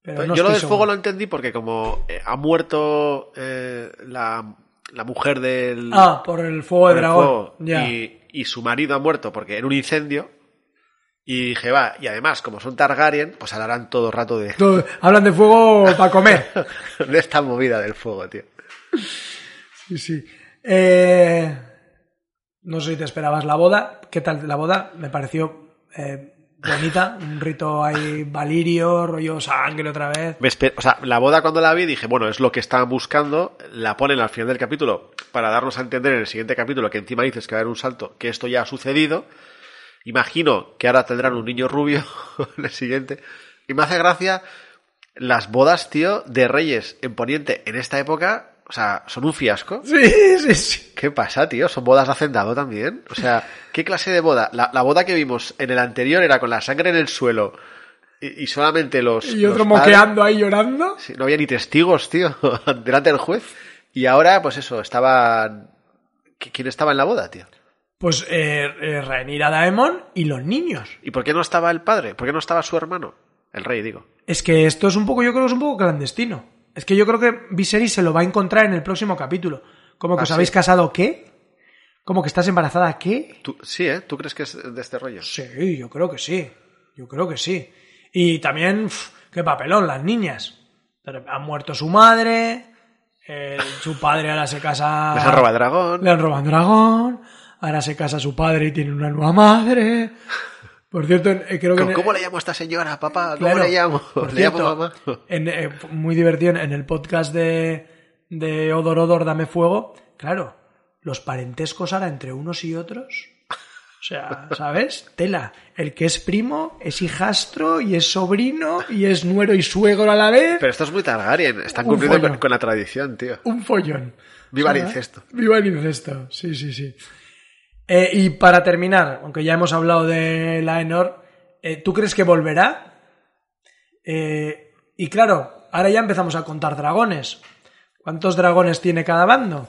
Pero no Yo lo del fuego lo entendí porque como eh, ha muerto eh, la, la mujer del Ah, por el fuego de dragón. fuego y, y su marido ha muerto porque en un incendio y dije, va, y además como son Targaryen, pues hablarán todo el rato de, Todo- Hablan de fuego para comer. de esta movida del fuego, tío. Sí, sí. Eh, no sé si te esperabas la boda. ¿Qué tal la boda? Me pareció eh, bonita. Un rito ahí valirio, rollo sangre otra vez. Me o sea, la boda cuando la vi dije, bueno, es lo que estaban buscando, la ponen al final del capítulo para darnos a entender en el siguiente capítulo que encima dices que va a haber un salto, que esto ya ha sucedido. Imagino que ahora tendrán un niño rubio en el siguiente. Y me hace gracia las bodas, tío, de reyes en Poniente en esta época, o sea, son un fiasco. Sí, sí, sí. ¿Qué pasa, tío? ¿Son bodas de hacendado también? O sea, ¿qué clase de boda? La, la boda que vimos en el anterior era con la sangre en el suelo y, y solamente los... Y otro los padres- moqueando ahí llorando. Sí, no había ni testigos, tío, delante del juez. Y ahora, pues eso, estaban... ¿Qui- ¿Quién estaba en la boda, tío? Pues eh, eh, Rhaenyra Daemon y los niños. ¿Y por qué no estaba el padre? ¿Por qué no estaba su hermano? El rey, digo. Es que esto es un poco, yo creo que es un poco clandestino. Es que yo creo que Viserys se lo va a encontrar en el próximo capítulo. Como que ¿Ah, os sí? habéis casado, ¿qué? Como que estás embarazada, ¿qué? Tú- sí, ¿eh? ¿Tú crees que es de este rollo? Sí, yo creo que sí. Yo creo que sí. Y también, qué papelón, las niñas. Pero Ha muerto su madre, eh, su padre ahora se casa... Les han robado dragón. Le han robado dragón, ahora se casa su padre y tiene una nueva madre. Por cierto, eh, creo que... ¿Cómo, le llamo a esta señora, papá? ¿Cómo Claro, le llamo? por ¿Le llamo cierto, mamá? en, eh, muy divertido en el podcast de, de Odor Odor Dame Fuego. Claro, los parentescos ahora entre unos y otros. O sea, ¿sabes? Tela. El que es primo es hijastro y es sobrino y es nuero y suegro a la vez. Pero esto es muy Targaryen. Están Un cumpliendo follón. con, la tradición, tío. Un follón. Viva el incesto. Viva el incesto, sí, sí, sí. Eh, y para terminar, aunque ya hemos hablado de Laenor, eh, ¿tú crees que volverá? Eh, y claro, ahora ya empezamos a contar dragones. ¿Cuántos dragones tiene cada bando?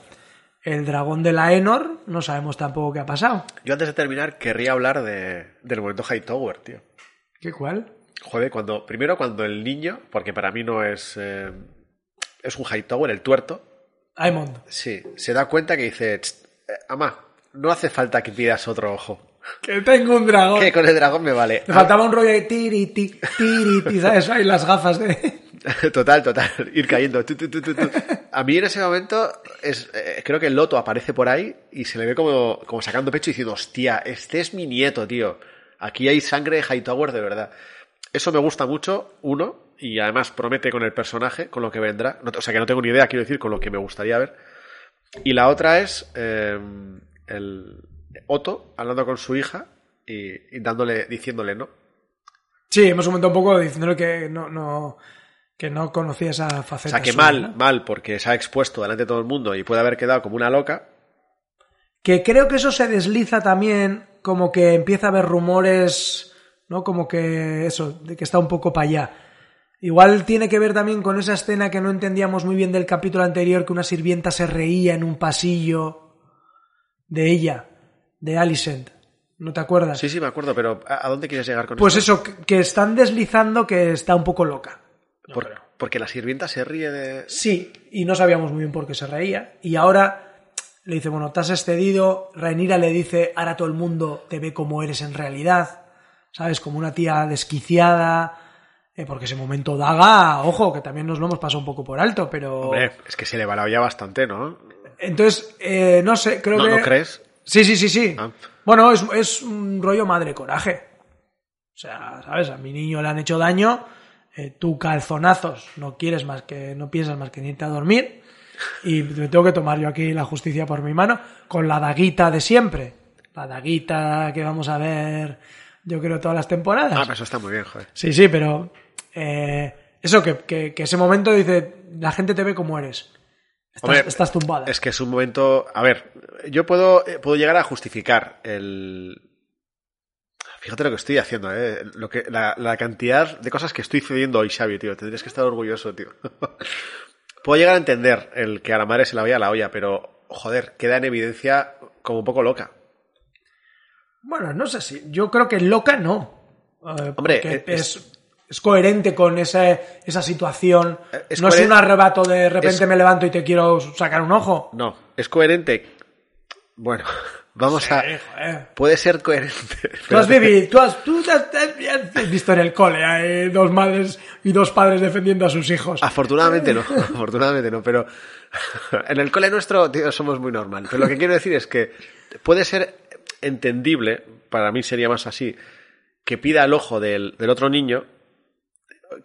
El dragón de Laenor, no sabemos tampoco qué ha pasado. Yo antes de terminar querría hablar de, del momento Hightower, tío. ¿Qué cuál? Joder, cuando, primero cuando el niño, porque para mí no es, eh, es un Hightower, el tuerto, Aemond. Sí, se da cuenta que dice, "Tst, eh, ama, no hace falta que pidas otro ojo. Que tengo un dragón. Que con el dragón me vale. Me faltaba un rollo de tiriti, tiriti, ¿sabes? Ahí las gafas de... Total, total. Ir cayendo. Tu, tu, tu, tu, tu. A mí en ese momento es, eh, creo que el loto aparece por ahí y se le ve como, como sacando pecho y diciendo, hostia, este es mi nieto, tío. Aquí hay sangre de Hightower de verdad. Eso me gusta mucho, uno, y además promete con el personaje, con lo que vendrá. No- o sea que no tengo ni idea, quiero decir, con lo que me gustaría ver. Y la otra es eh, el Otto hablando con su hija y, y dándole, diciéndole no. Sí, hemos comentado un poco diciéndole que no, no, que no conocía esa O faceta. sea que suya, mal, ¿no? mal, porque se ha expuesto delante de todo el mundo y puede haber quedado como una loca. Que creo que eso se desliza también, como que empieza a haber rumores, ¿no? Como que eso, de que está un poco para allá. Igual tiene que ver también con esa escena que no entendíamos muy bien del capítulo anterior, que una sirvienta se reía en un pasillo de ella, de Alicent. ¿No te acuerdas? Sí, sí, me acuerdo, pero ¿a, dónde quieres llegar con Pues esto? eso, que- están deslizando que está un poco loca. Por- porque la sirvienta se ríe de... Sí, y no sabíamos muy bien por qué se reía. Y ahora le dice, bueno, te has excedido. Rhaenyra le dice, ahora todo el mundo te ve como eres en realidad. ¿Sabes? Como una tía desquiciada. eh, porque ese momento daga, ojo, que también nos lo hemos pasado un poco por alto, pero... Hombre, es que se le va la olla bastante, ¿no? Entonces, eh, no sé, creo ¿No, que... ¿no crees? Sí, sí, sí, sí. Ah. Bueno, es, es un rollo madre coraje. O sea, ¿sabes? A mi niño le han hecho daño, eh, tú calzonazos, no quieres más que, no piensas más que irte a dormir, y me tengo que tomar yo aquí la justicia por mi mano, con la daguita de siempre. La daguita que vamos a ver, yo creo, todas las temporadas. Ah, pero eso está muy bien, joder. Sí, sí, pero eh, eso que, que, que ese momento dice, la gente te ve como eres. Estás, Hombre, estás tumbada. Es que es un momento... A ver, yo puedo, eh, puedo llegar a justificar el... Fíjate lo que estoy haciendo, ¿eh? Lo que, la, la cantidad de cosas que estoy cediendo hoy, Xavi, tío. Tendrías que estar orgulloso, tío. puedo llegar a entender el que a la madre se la vaya a la olla, pero, joder, queda en evidencia como un poco loca. Bueno, no sé si. Yo creo que loca no. Eh, Hombre, es, es coherente con esa, esa situación. Eh, es no es un arrebato de repente es- me levanto y te quiero sacar un ojo. No, es coherente. Bueno, vamos a... Joder. Puede ser coherente. Tú has vivido, tú has, tú has- visto en el cole eh, dos madres y dos padres defendiendo a sus hijos. Afortunadamente no, afortunadamente no, pero en el cole nuestro, tío, somos muy normal. Pero lo que quiero decir es que puede ser entendible, para mí sería más así, que pida el ojo del, del otro niño,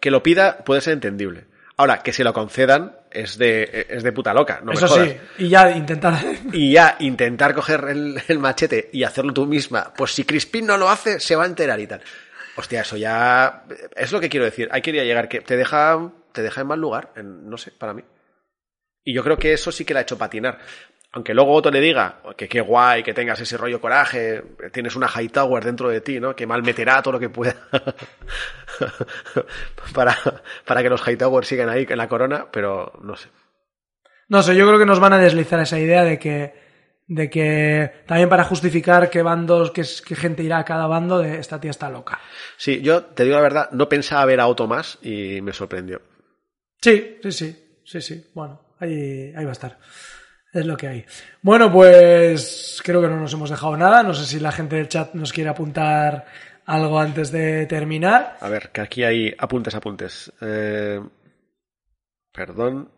que lo pida puede ser entendible. Ahora, que se lo concedan es de, es de puta loca, no me Eso jodas. sí, y ya intentar. Y ya intentar coger el, el machete y hacerlo tú misma, pues si Crispin no lo hace, se va a enterar y tal. Hostia, eso ya es lo que quiero decir. Ahí quería llegar, que te deja, te deja en mal lugar, en- no sé, para mí. Y yo creo que eso sí que la ha hecho patinar. Aunque luego otro le diga que qué guay, que tengas ese rollo coraje, tienes una Hightower dentro de ti, ¿no? Que mal meterá todo lo que pueda para, para que los Hightower sigan ahí en la corona, pero no sé. No sé, yo creo que nos van a deslizar esa idea de que. De que también para justificar qué bandos, qué, qué gente irá a cada bando, de esta tía está loca. Sí, yo te digo la verdad, no pensaba ver a Otto más y me sorprendió. Sí, sí, sí, sí, sí. Bueno, ahí, ahí va a estar. Es lo que hay. Bueno, pues creo que no nos hemos dejado nada. No sé si la gente del chat nos quiere apuntar algo antes de terminar. A ver, que aquí hay apuntes, apuntes. Eh, perdón.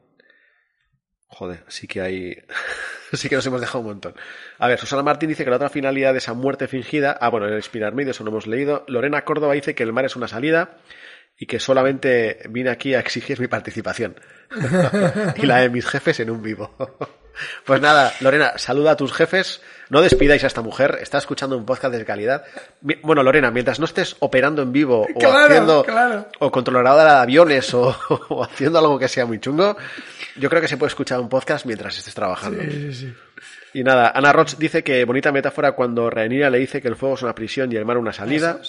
Joder, sí que hay. sí que nos hemos dejado un montón. A ver, Susana Martín dice que la otra finalidad de esa muerte fingida. Ah, bueno, el inspirarme, de eso no hemos leído. Lorena Córdoba dice que el mar es una salida y que solamente vine aquí a exigir mi participación. y la de mis jefes en un vivo. pues nada, Lorena, saluda a tus jefes. No despidáis a esta mujer, está escuchando un podcast de calidad. Bueno, Lorena, mientras no estés operando en vivo o Claro, haciendo claro. o controladora de aviones o, o haciendo algo que sea muy chungo, yo creo que se puede escuchar un podcast mientras estés trabajando. Sí, sí, sí. Y nada, Ana Roch dice que bonita metáfora cuando Rhaenyra le dice que el fuego es una prisión y el mar una salida.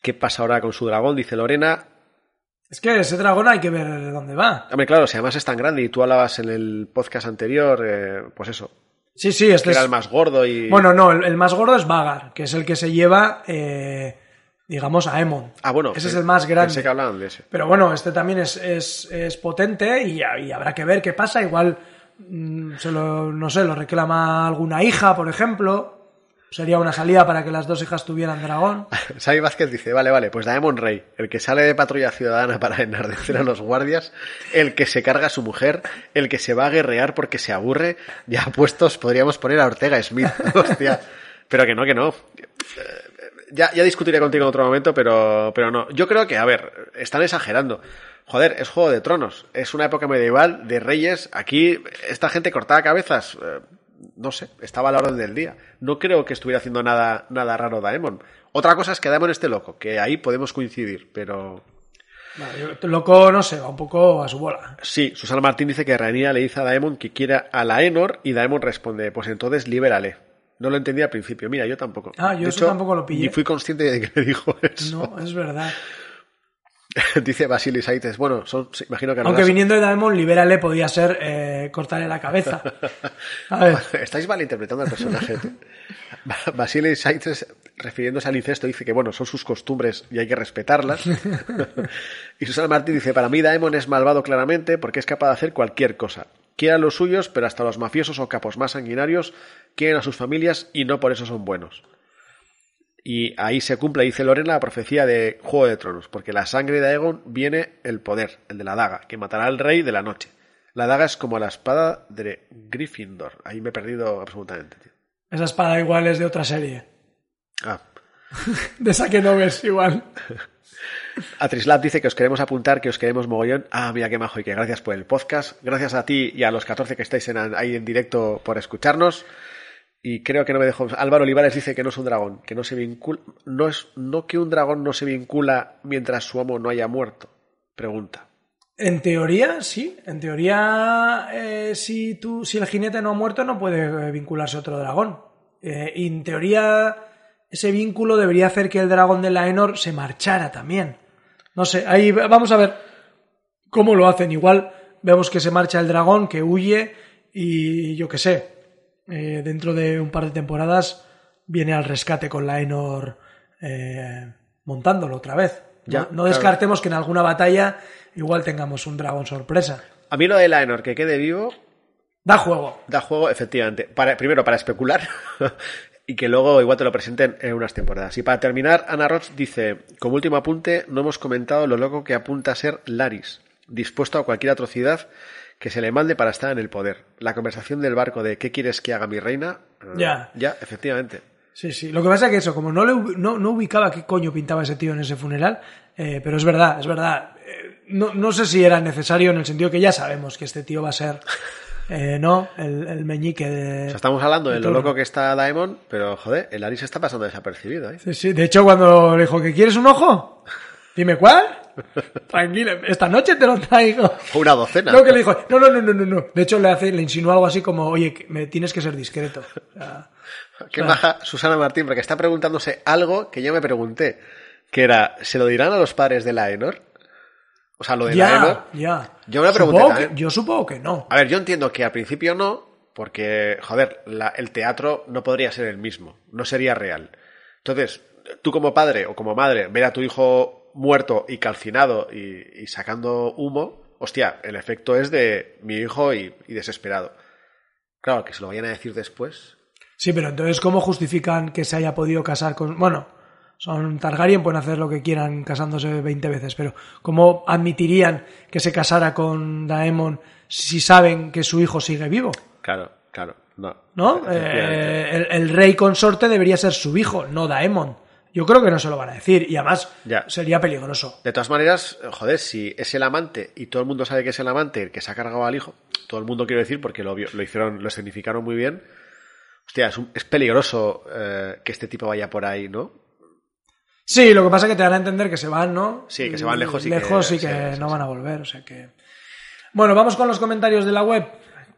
¿Qué pasa ahora con su dragón? Dice Lorena. Es que ese dragón hay que ver de dónde va. Hombre, claro, si además es tan grande y tú hablabas en el podcast anterior, eh, pues eso, Sí, sí, que este era es... el más gordo y... Bueno, no, el, el más gordo es Vagar, que es el que se lleva eh, digamos, a Aemon. Ah, bueno. Ese es el más grande. Pensé que hablaban de ese. Pero bueno, este también es, es, es potente y, y habrá que ver qué pasa. Igual, mm, se lo, no sé, lo reclama alguna hija, por ejemplo. Sería una salida para que las dos hijas tuvieran dragón. Xavi Vázquez dice, vale, vale, pues Daemon Rey, el que sale de patrulla ciudadana para enardecer a los guardias, el que se carga a su mujer, el que se va a guerrear porque se aburre, ya puestos podríamos poner a Ortega Smith, hostia. Pero que no, que no. Eh, Ya, ya discutiré contigo en otro momento, pero, pero no. Yo creo que, a ver, están exagerando. Joder, es Juego de Tronos. Es una época medieval de reyes. Aquí, esta gente cortaba cabezas. No sé, estaba a la orden del día. No creo que estuviera haciendo nada, nada raro Daemon. Otra cosa es que Daemon esté loco, que ahí podemos coincidir, pero... Vale, loco, no sé, va un poco a su bola. Sí, Susana Martín dice que Rhaenyra le dice a Daemon que quiera a la Enor y Daemon responde, pues entonces libérale. No lo entendí al principio. Mira, yo tampoco. Ah, yo De eso tampoco lo pillé. Ni fui consciente de que le dijo eso. No, es verdad. dice Basilis Aites. Bueno, son, imagino que no Aunque viniendo de Daemon, libérale podía ser eh, cortarle la cabeza. A ver, Estáis malinterpretando al personaje. Basilis Aites, refiriéndose al incesto, dice que bueno, son sus costumbres y hay que respetarlas. y Susana Martín dice, para mí Daemon es malvado claramente porque es capaz de hacer cualquier cosa. Quiere a los suyos, pero hasta los mafiosos o capos más sanguinarios quieren a sus familias y no por eso son buenos. Y ahí se cumple, dice Lorena, la profecía de Juego de Tronos, porque la sangre de Aegon viene el poder, el de la daga, que matará al rey de la noche. La daga es como la espada de Gryffindor. Ahí me he perdido absolutamente, tío. esa espada igual es de otra serie. Ah. De esa que no ves igual. Atrislab dice que os queremos apuntar, que os queremos mogollón. Ah, mira qué majo y que gracias por el podcast. Gracias a ti y a los 14 que estáis en- ahí en directo por escucharnos. Y creo que no me dejo. Álvaro Olivares dice que no es un dragón, que no se vincula. No es no que un dragón no se vincula mientras su amo no haya muerto. Pregunta. En teoría, sí. En teoría, eh, si, tú, si el jinete no ha muerto, no puede eh, vincularse otro dragón. Eh, y en teoría, ese vínculo debería hacer que el dragón de la Enor se marchara también. No sé, ahí vamos a ver cómo lo hacen. Igual vemos que se marcha el dragón, que huye y yo qué sé. Eh, dentro de un par de temporadas viene al rescate con la Enor eh, montándolo otra vez. Ya, no, no claro. descartemos que en alguna batalla igual tengamos un dragón sorpresa. A mí lo de Laenor que quede vivo Da juego. da juego, efectivamente. Para, primero, para especular. y que luego igual te lo presenten en unas temporadas. Y para terminar, Ana Roch dice, como último apunte, no hemos comentado lo loco que apunta a ser Laris, dispuesto a cualquier atrocidad que se le mande para estar en el poder. La conversación del barco de ¿qué quieres que haga mi reina? Ya. Ya, efectivamente. Sí, sí. Lo que pasa es que eso, como no, le, no, no ubicaba qué coño pintaba ese tío en ese funeral, eh, pero es verdad, es verdad. Eh, no, no sé si era necesario en el sentido que ya sabemos que este tío va a ser, eh, ¿no? El, el meñique de... O sea, estamos hablando de lo turno. loco que está Daemon, pero joder, el Laris está pasando desapercibido. Sí, sí. De hecho, cuando le dijo que quieres un ojo, dime cuál. Tranquilo, esta noche te lo traigo. Una docena. No, que le dijo, no, no, no, no, no, no. De hecho, le hace, le insinuó algo así como, oye, que me tienes que ser discreto. O sea, Qué maja Susana Martín, porque está preguntándose algo que yo me pregunté, que era, ¿se lo dirán a los padres de Laenor? O sea, lo de ya, ya. Yo me lo pregunté Supongo que- también. yo supongo que no. A ver, yo entiendo que al principio no, porque, joder, la- el teatro no podría ser el mismo, no sería real. Entonces, tú como padre o como madre, ver a tu hijo muerto y calcinado y, y sacando humo, hostia, el efecto es de mi hijo y, y desesperado. Claro, que se lo vayan a decir después. Sí, pero entonces, ¿cómo justifican que se haya podido casar con... Bueno, son Targaryen, pueden hacer lo que quieran casándose 20 veces, pero ¿cómo admitirían que se casara con Daemon si saben que su hijo sigue vivo? Claro, claro, no. ¿No? Eh, el, el rey consorte debería ser su hijo, no Daemon. Yo creo que no se lo van a decir y además Ya. sería peligroso. De todas maneras, joder, si es el amante y todo el mundo sabe que es el amante el que se ha cargado al hijo, todo el mundo quiero decir porque lo, lo hicieron, lo significaron muy bien. Hostia, es, un- es peligroso eh, que este tipo vaya por ahí, ¿no? Sí, lo que pasa es que te dan a entender que se van, ¿no? Sí, que se van lejos y que- lejos y que sí, sí, no sí. van a volver, o sea que... Bueno, vamos con los comentarios de la web,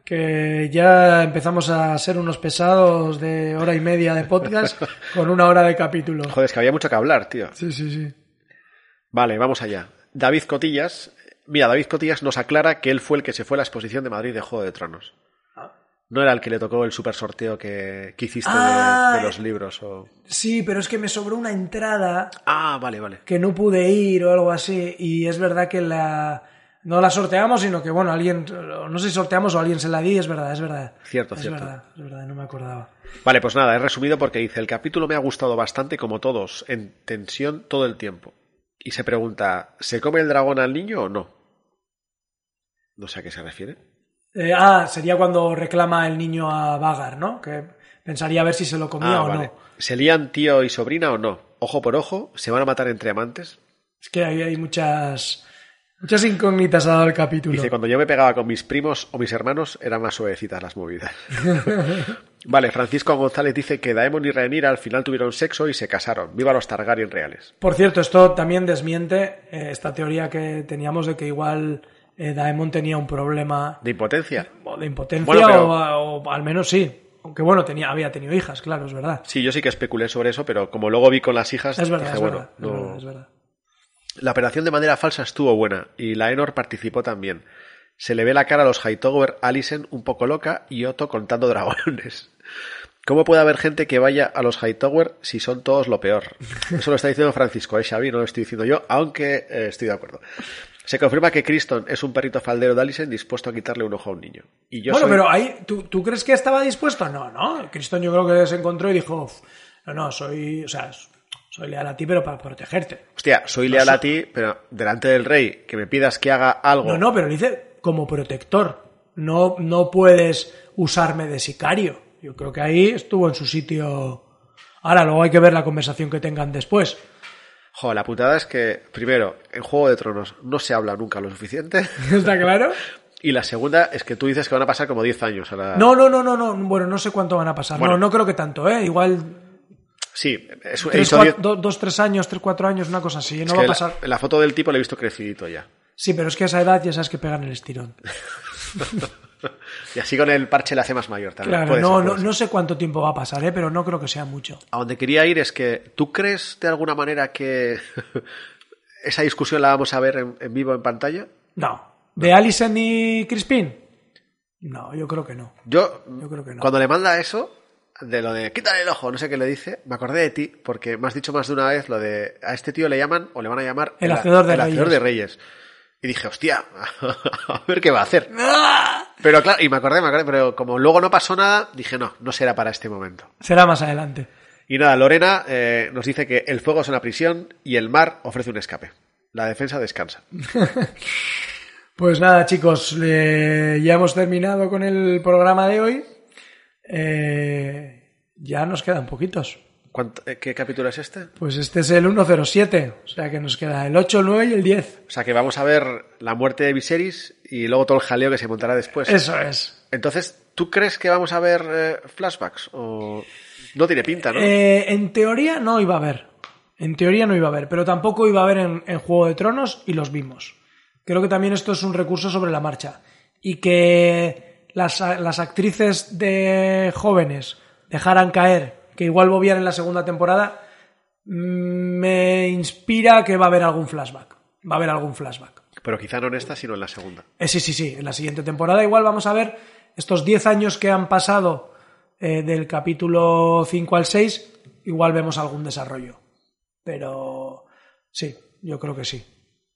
que ya empezamos a ser unos pesados de hora y media de podcast con una hora de capítulo. Joder, es que había mucho que hablar, tío. Sí, sí, sí. Vale, vamos allá. David Cotillas. Mira, David Cotillas nos aclara que él fue el que se fue a la exposición de Madrid de Juego de Tronos. No era el que le tocó el super sorteo que, que hiciste de- Ah, de, los libros. O... Sí, pero es que me sobró una entrada Ah, vale, vale. que no pude ir o algo así. Y es verdad que la. No la sorteamos, sino que, bueno, alguien. No sé si sorteamos o alguien se la di, es verdad, es verdad. Cierto, es cierto. verdad, es verdad, no me acordaba. Vale, pues nada, he resumido porque dice, el capítulo me ha gustado bastante como todos, en tensión todo el tiempo. Y se pregunta, ¿se come el dragón al niño o no? No sé a qué se refiere. Eh, ah, sería cuando reclama el niño a Vagar, ¿no? Que pensaría a ver si se lo comía Ah, o vale. no. ¿Se lían tío y sobrina o no? Ojo por ojo, ¿se van a matar entre amantes? Es que ahí hay muchas. Muchas incógnitas ha dado el capítulo. Dice, cuando yo me pegaba con mis primos o mis hermanos, eran más suavecitas las movidas. vale, Francisco González dice que Daemon y Rhaenyra al final tuvieron sexo y se casaron. ¡Viva los Targaryen reales! Por cierto, esto también desmiente eh, esta teoría que teníamos de que igual eh, Daemon tenía un problema ¿De impotencia? o de impotencia Bueno, pero- o, o al menos sí. Aunque bueno, tenía, había tenido hijas, claro, es verdad. Sí, yo sí que especulé sobre eso, pero como luego vi con las hijas, Es verdad, dije, es bueno, verdad, es verdad, es verdad. La operación de manera falsa estuvo buena y la Enor participó también. Se le ve la cara a los Hightower, Alicent un poco loca y Otto contando dragones. ¿Cómo puede haber gente que vaya a los Hightower si son todos lo peor? Eso lo está diciendo Francisco, ¿eh, Xavi? No lo estoy diciendo yo, aunque eh, estoy de acuerdo. Se confirma que Criston es un perrito faldero de Alicent dispuesto a quitarle un ojo a un niño. Y yo bueno, soy- pero ahí, ¿tú, ¿tú crees que estaba dispuesto? No, no. Cristian yo creo que se encontró y dijo, "Uf, no, no, soy, o sea, soy leal a ti, pero para protegerte. Hostia, soy leal a ti, pero delante del rey, que me pidas que haga algo... No, no, pero dice como protector. No, no puedes usarme de sicario. Yo creo que ahí estuvo en su sitio. Ahora, luego hay que ver la conversación que tengan después. Jo, la putada es que, primero, en Juego de Tronos no se habla nunca lo suficiente. ¿Está claro? Y la segunda es que tú dices que van a pasar como 10 años. A la... No, no, no, no, no. Bueno, no sé cuánto van a pasar. Bueno. No, no creo que tanto, ¿eh? Igual Sí, es un tres, episodio- cua- do- dos, tres años, tres, cuatro años, una cosa así. No es va a la- pasar. la foto del tipo le he visto crecidito ya. Sí, pero es que a esa edad ya sabes que pegan el estirón. Y así con el parche le hace más mayor también. Claro, Puede no, ser, puede no, ser. no sé cuánto tiempo va a pasar, ¿eh? Pero no creo que sea mucho. A donde quería ir es que, ¿tú crees de alguna manera que esa discusión la vamos a ver en, en vivo en pantalla? No. ¿De Alison y Crispin? No, yo creo que no. Yo, Yo creo que no. cuando le manda eso, de lo de quítale el ojo, no sé qué le dice, me acordé de ti, porque me has dicho más de una vez lo de a este tío le llaman o le van a llamar El hacedor de el hacedor reyes. de reyes. Y dije, hostia, a ver qué va a hacer. ¡Ah! Pero claro, y me acordé, me acordé, pero como luego no pasó nada, dije, no, no será para este momento. Será más adelante. Y nada, Lorena eh, nos dice que el fuego es una prisión y el mar ofrece un escape. La defensa descansa. Pues nada, chicos, eh, ya hemos terminado con el programa de hoy. Eh, ya nos quedan poquitos. ¿Cuánto- eh, ¿Qué capítulo es este? Pues este es el 107, o sea que nos queda el 8, el 9 y el 10. O sea que vamos a ver la muerte de Viserys y luego todo el jaleo que se montará después. Eso es. Entonces, ¿tú crees que vamos a ver eh, flashbacks? O no tiene pinta, ¿no? Eh, en teoría no iba a haber. En teoría no iba a haber, pero tampoco iba a haber en, en Juego de Tronos y los vimos. Creo que también esto es un recurso sobre la marcha. Y que las, las actrices de jóvenes dejaran caer, que igual volvían en la segunda temporada, mm, me inspira que va a haber algún flashback. Va a haber algún flashback. Pero quizá no en esta, sino en la segunda. Eh, sí, sí, sí. En la siguiente temporada igual vamos a ver estos 10 años que han pasado eh, del capítulo 5 al 6, igual vemos algún desarrollo. Pero sí, yo creo que sí.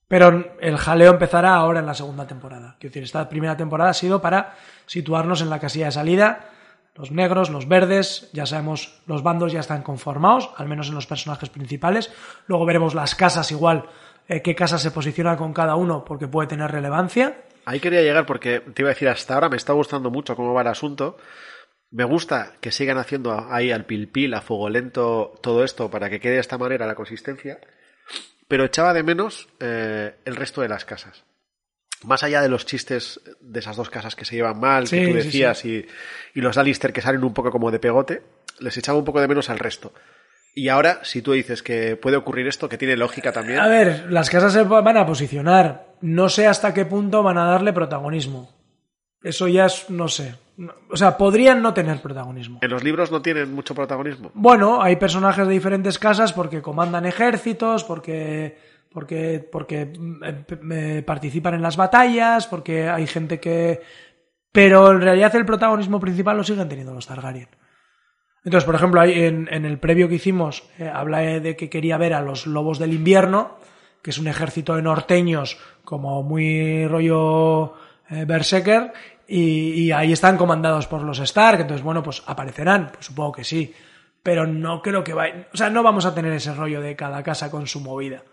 Pero el jaleo empezará ahora en la segunda temporada. Quiero decir, esta primera temporada ha sido para situarnos en la casilla de salida. Los negros, los verdes, ya sabemos, los bandos ya están conformados, al menos en los personajes principales. Luego veremos las casas igual, eh, qué casa se posiciona con cada uno, porque puede tener relevancia. Ahí quería llegar porque te iba a decir, hasta ahora me está gustando mucho cómo va el asunto. Me gusta que sigan haciendo ahí al pil pil, a fuego lento, todo esto para que quede de esta manera la consistencia. Pero echaba de menos eh, el resto de las casas. Más allá de los chistes de esas dos casas que se llevan mal, Sí, que tú sí, decías, Y, y los Alistair que salen un poco como de pegote, les echaba un poco de menos al resto. Y ahora, si tú dices que puede ocurrir esto, que tiene lógica también. A ver, las casas se van a posicionar. No sé hasta qué punto van a darle protagonismo. Eso ya es, no sé. O sea, podrían no tener protagonismo. En los libros no tienen mucho protagonismo. Bueno, hay personajes de diferentes casas porque comandan ejércitos, porque, porque, porque mm, eh, eh, participan en las batallas, porque hay gente que pero en realidad el protagonismo principal lo siguen teniendo los Targaryen. Entonces, por ejemplo, ahí en, en el previo que hicimos, eh, habla de que quería ver a los lobos del invierno, que es un ejército de norteños como muy rollo eh, berserker, y, y ahí están comandados por los Stark, entonces, bueno, pues aparecerán, pues supongo que sí, pero no creo que vaya, o sea, no vamos a tener ese rollo de cada casa con su movida.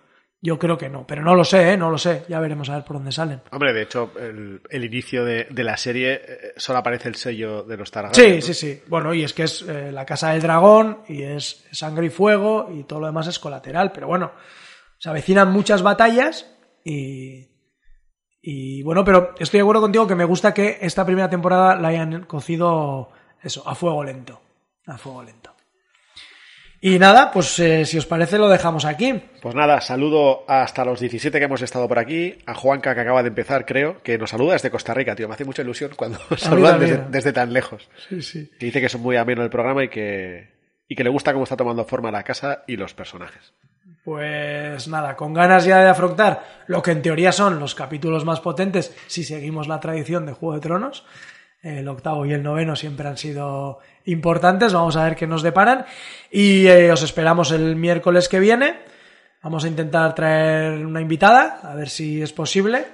Yo creo que no, pero no lo sé, ¿eh? no lo sé. Ya veremos a ver por dónde salen. Hombre, de hecho, el, el inicio de, de la serie eh, solo aparece el sello de los Targaryen. Sí, ¿no? sí, sí. Bueno, y es que es eh, la casa del dragón y es sangre y fuego y todo lo demás es colateral, pero bueno, se avecinan muchas batallas y, y bueno, pero estoy de acuerdo contigo que me gusta que esta primera temporada la hayan cocido eso, a fuego lento, a fuego lento. Y nada, pues eh, si os parece lo dejamos aquí. Pues nada, saludo hasta los 17 que hemos estado por aquí, a Juanca que acaba de empezar, creo, que nos saluda desde Costa Rica, tío. Me hace mucha ilusión cuando saludan desde, desde tan lejos. Sí, sí. Que dice que es muy ameno el programa y que, y que le gusta cómo está tomando forma la casa y los personajes. Pues nada, con ganas ya de afrontar lo que en teoría son los capítulos más potentes si seguimos la tradición de Juego de Tronos. El octavo y el noveno siempre han sido importantes. Vamos a ver qué nos deparan. Y eh, os esperamos el miércoles que viene. Vamos a intentar traer una invitada, a ver si es posible.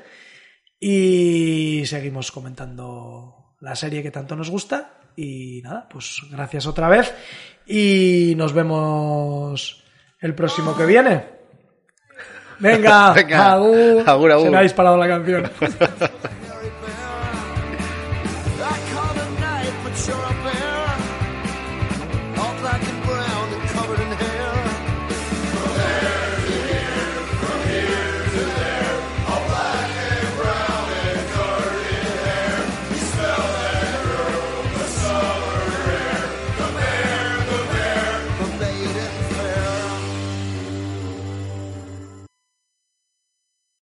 Y seguimos comentando la serie que tanto nos gusta. Y nada, pues gracias otra vez. Y nos vemos el próximo que viene. Venga, Venga, agur. agur, agur. Se me ha disparado la canción.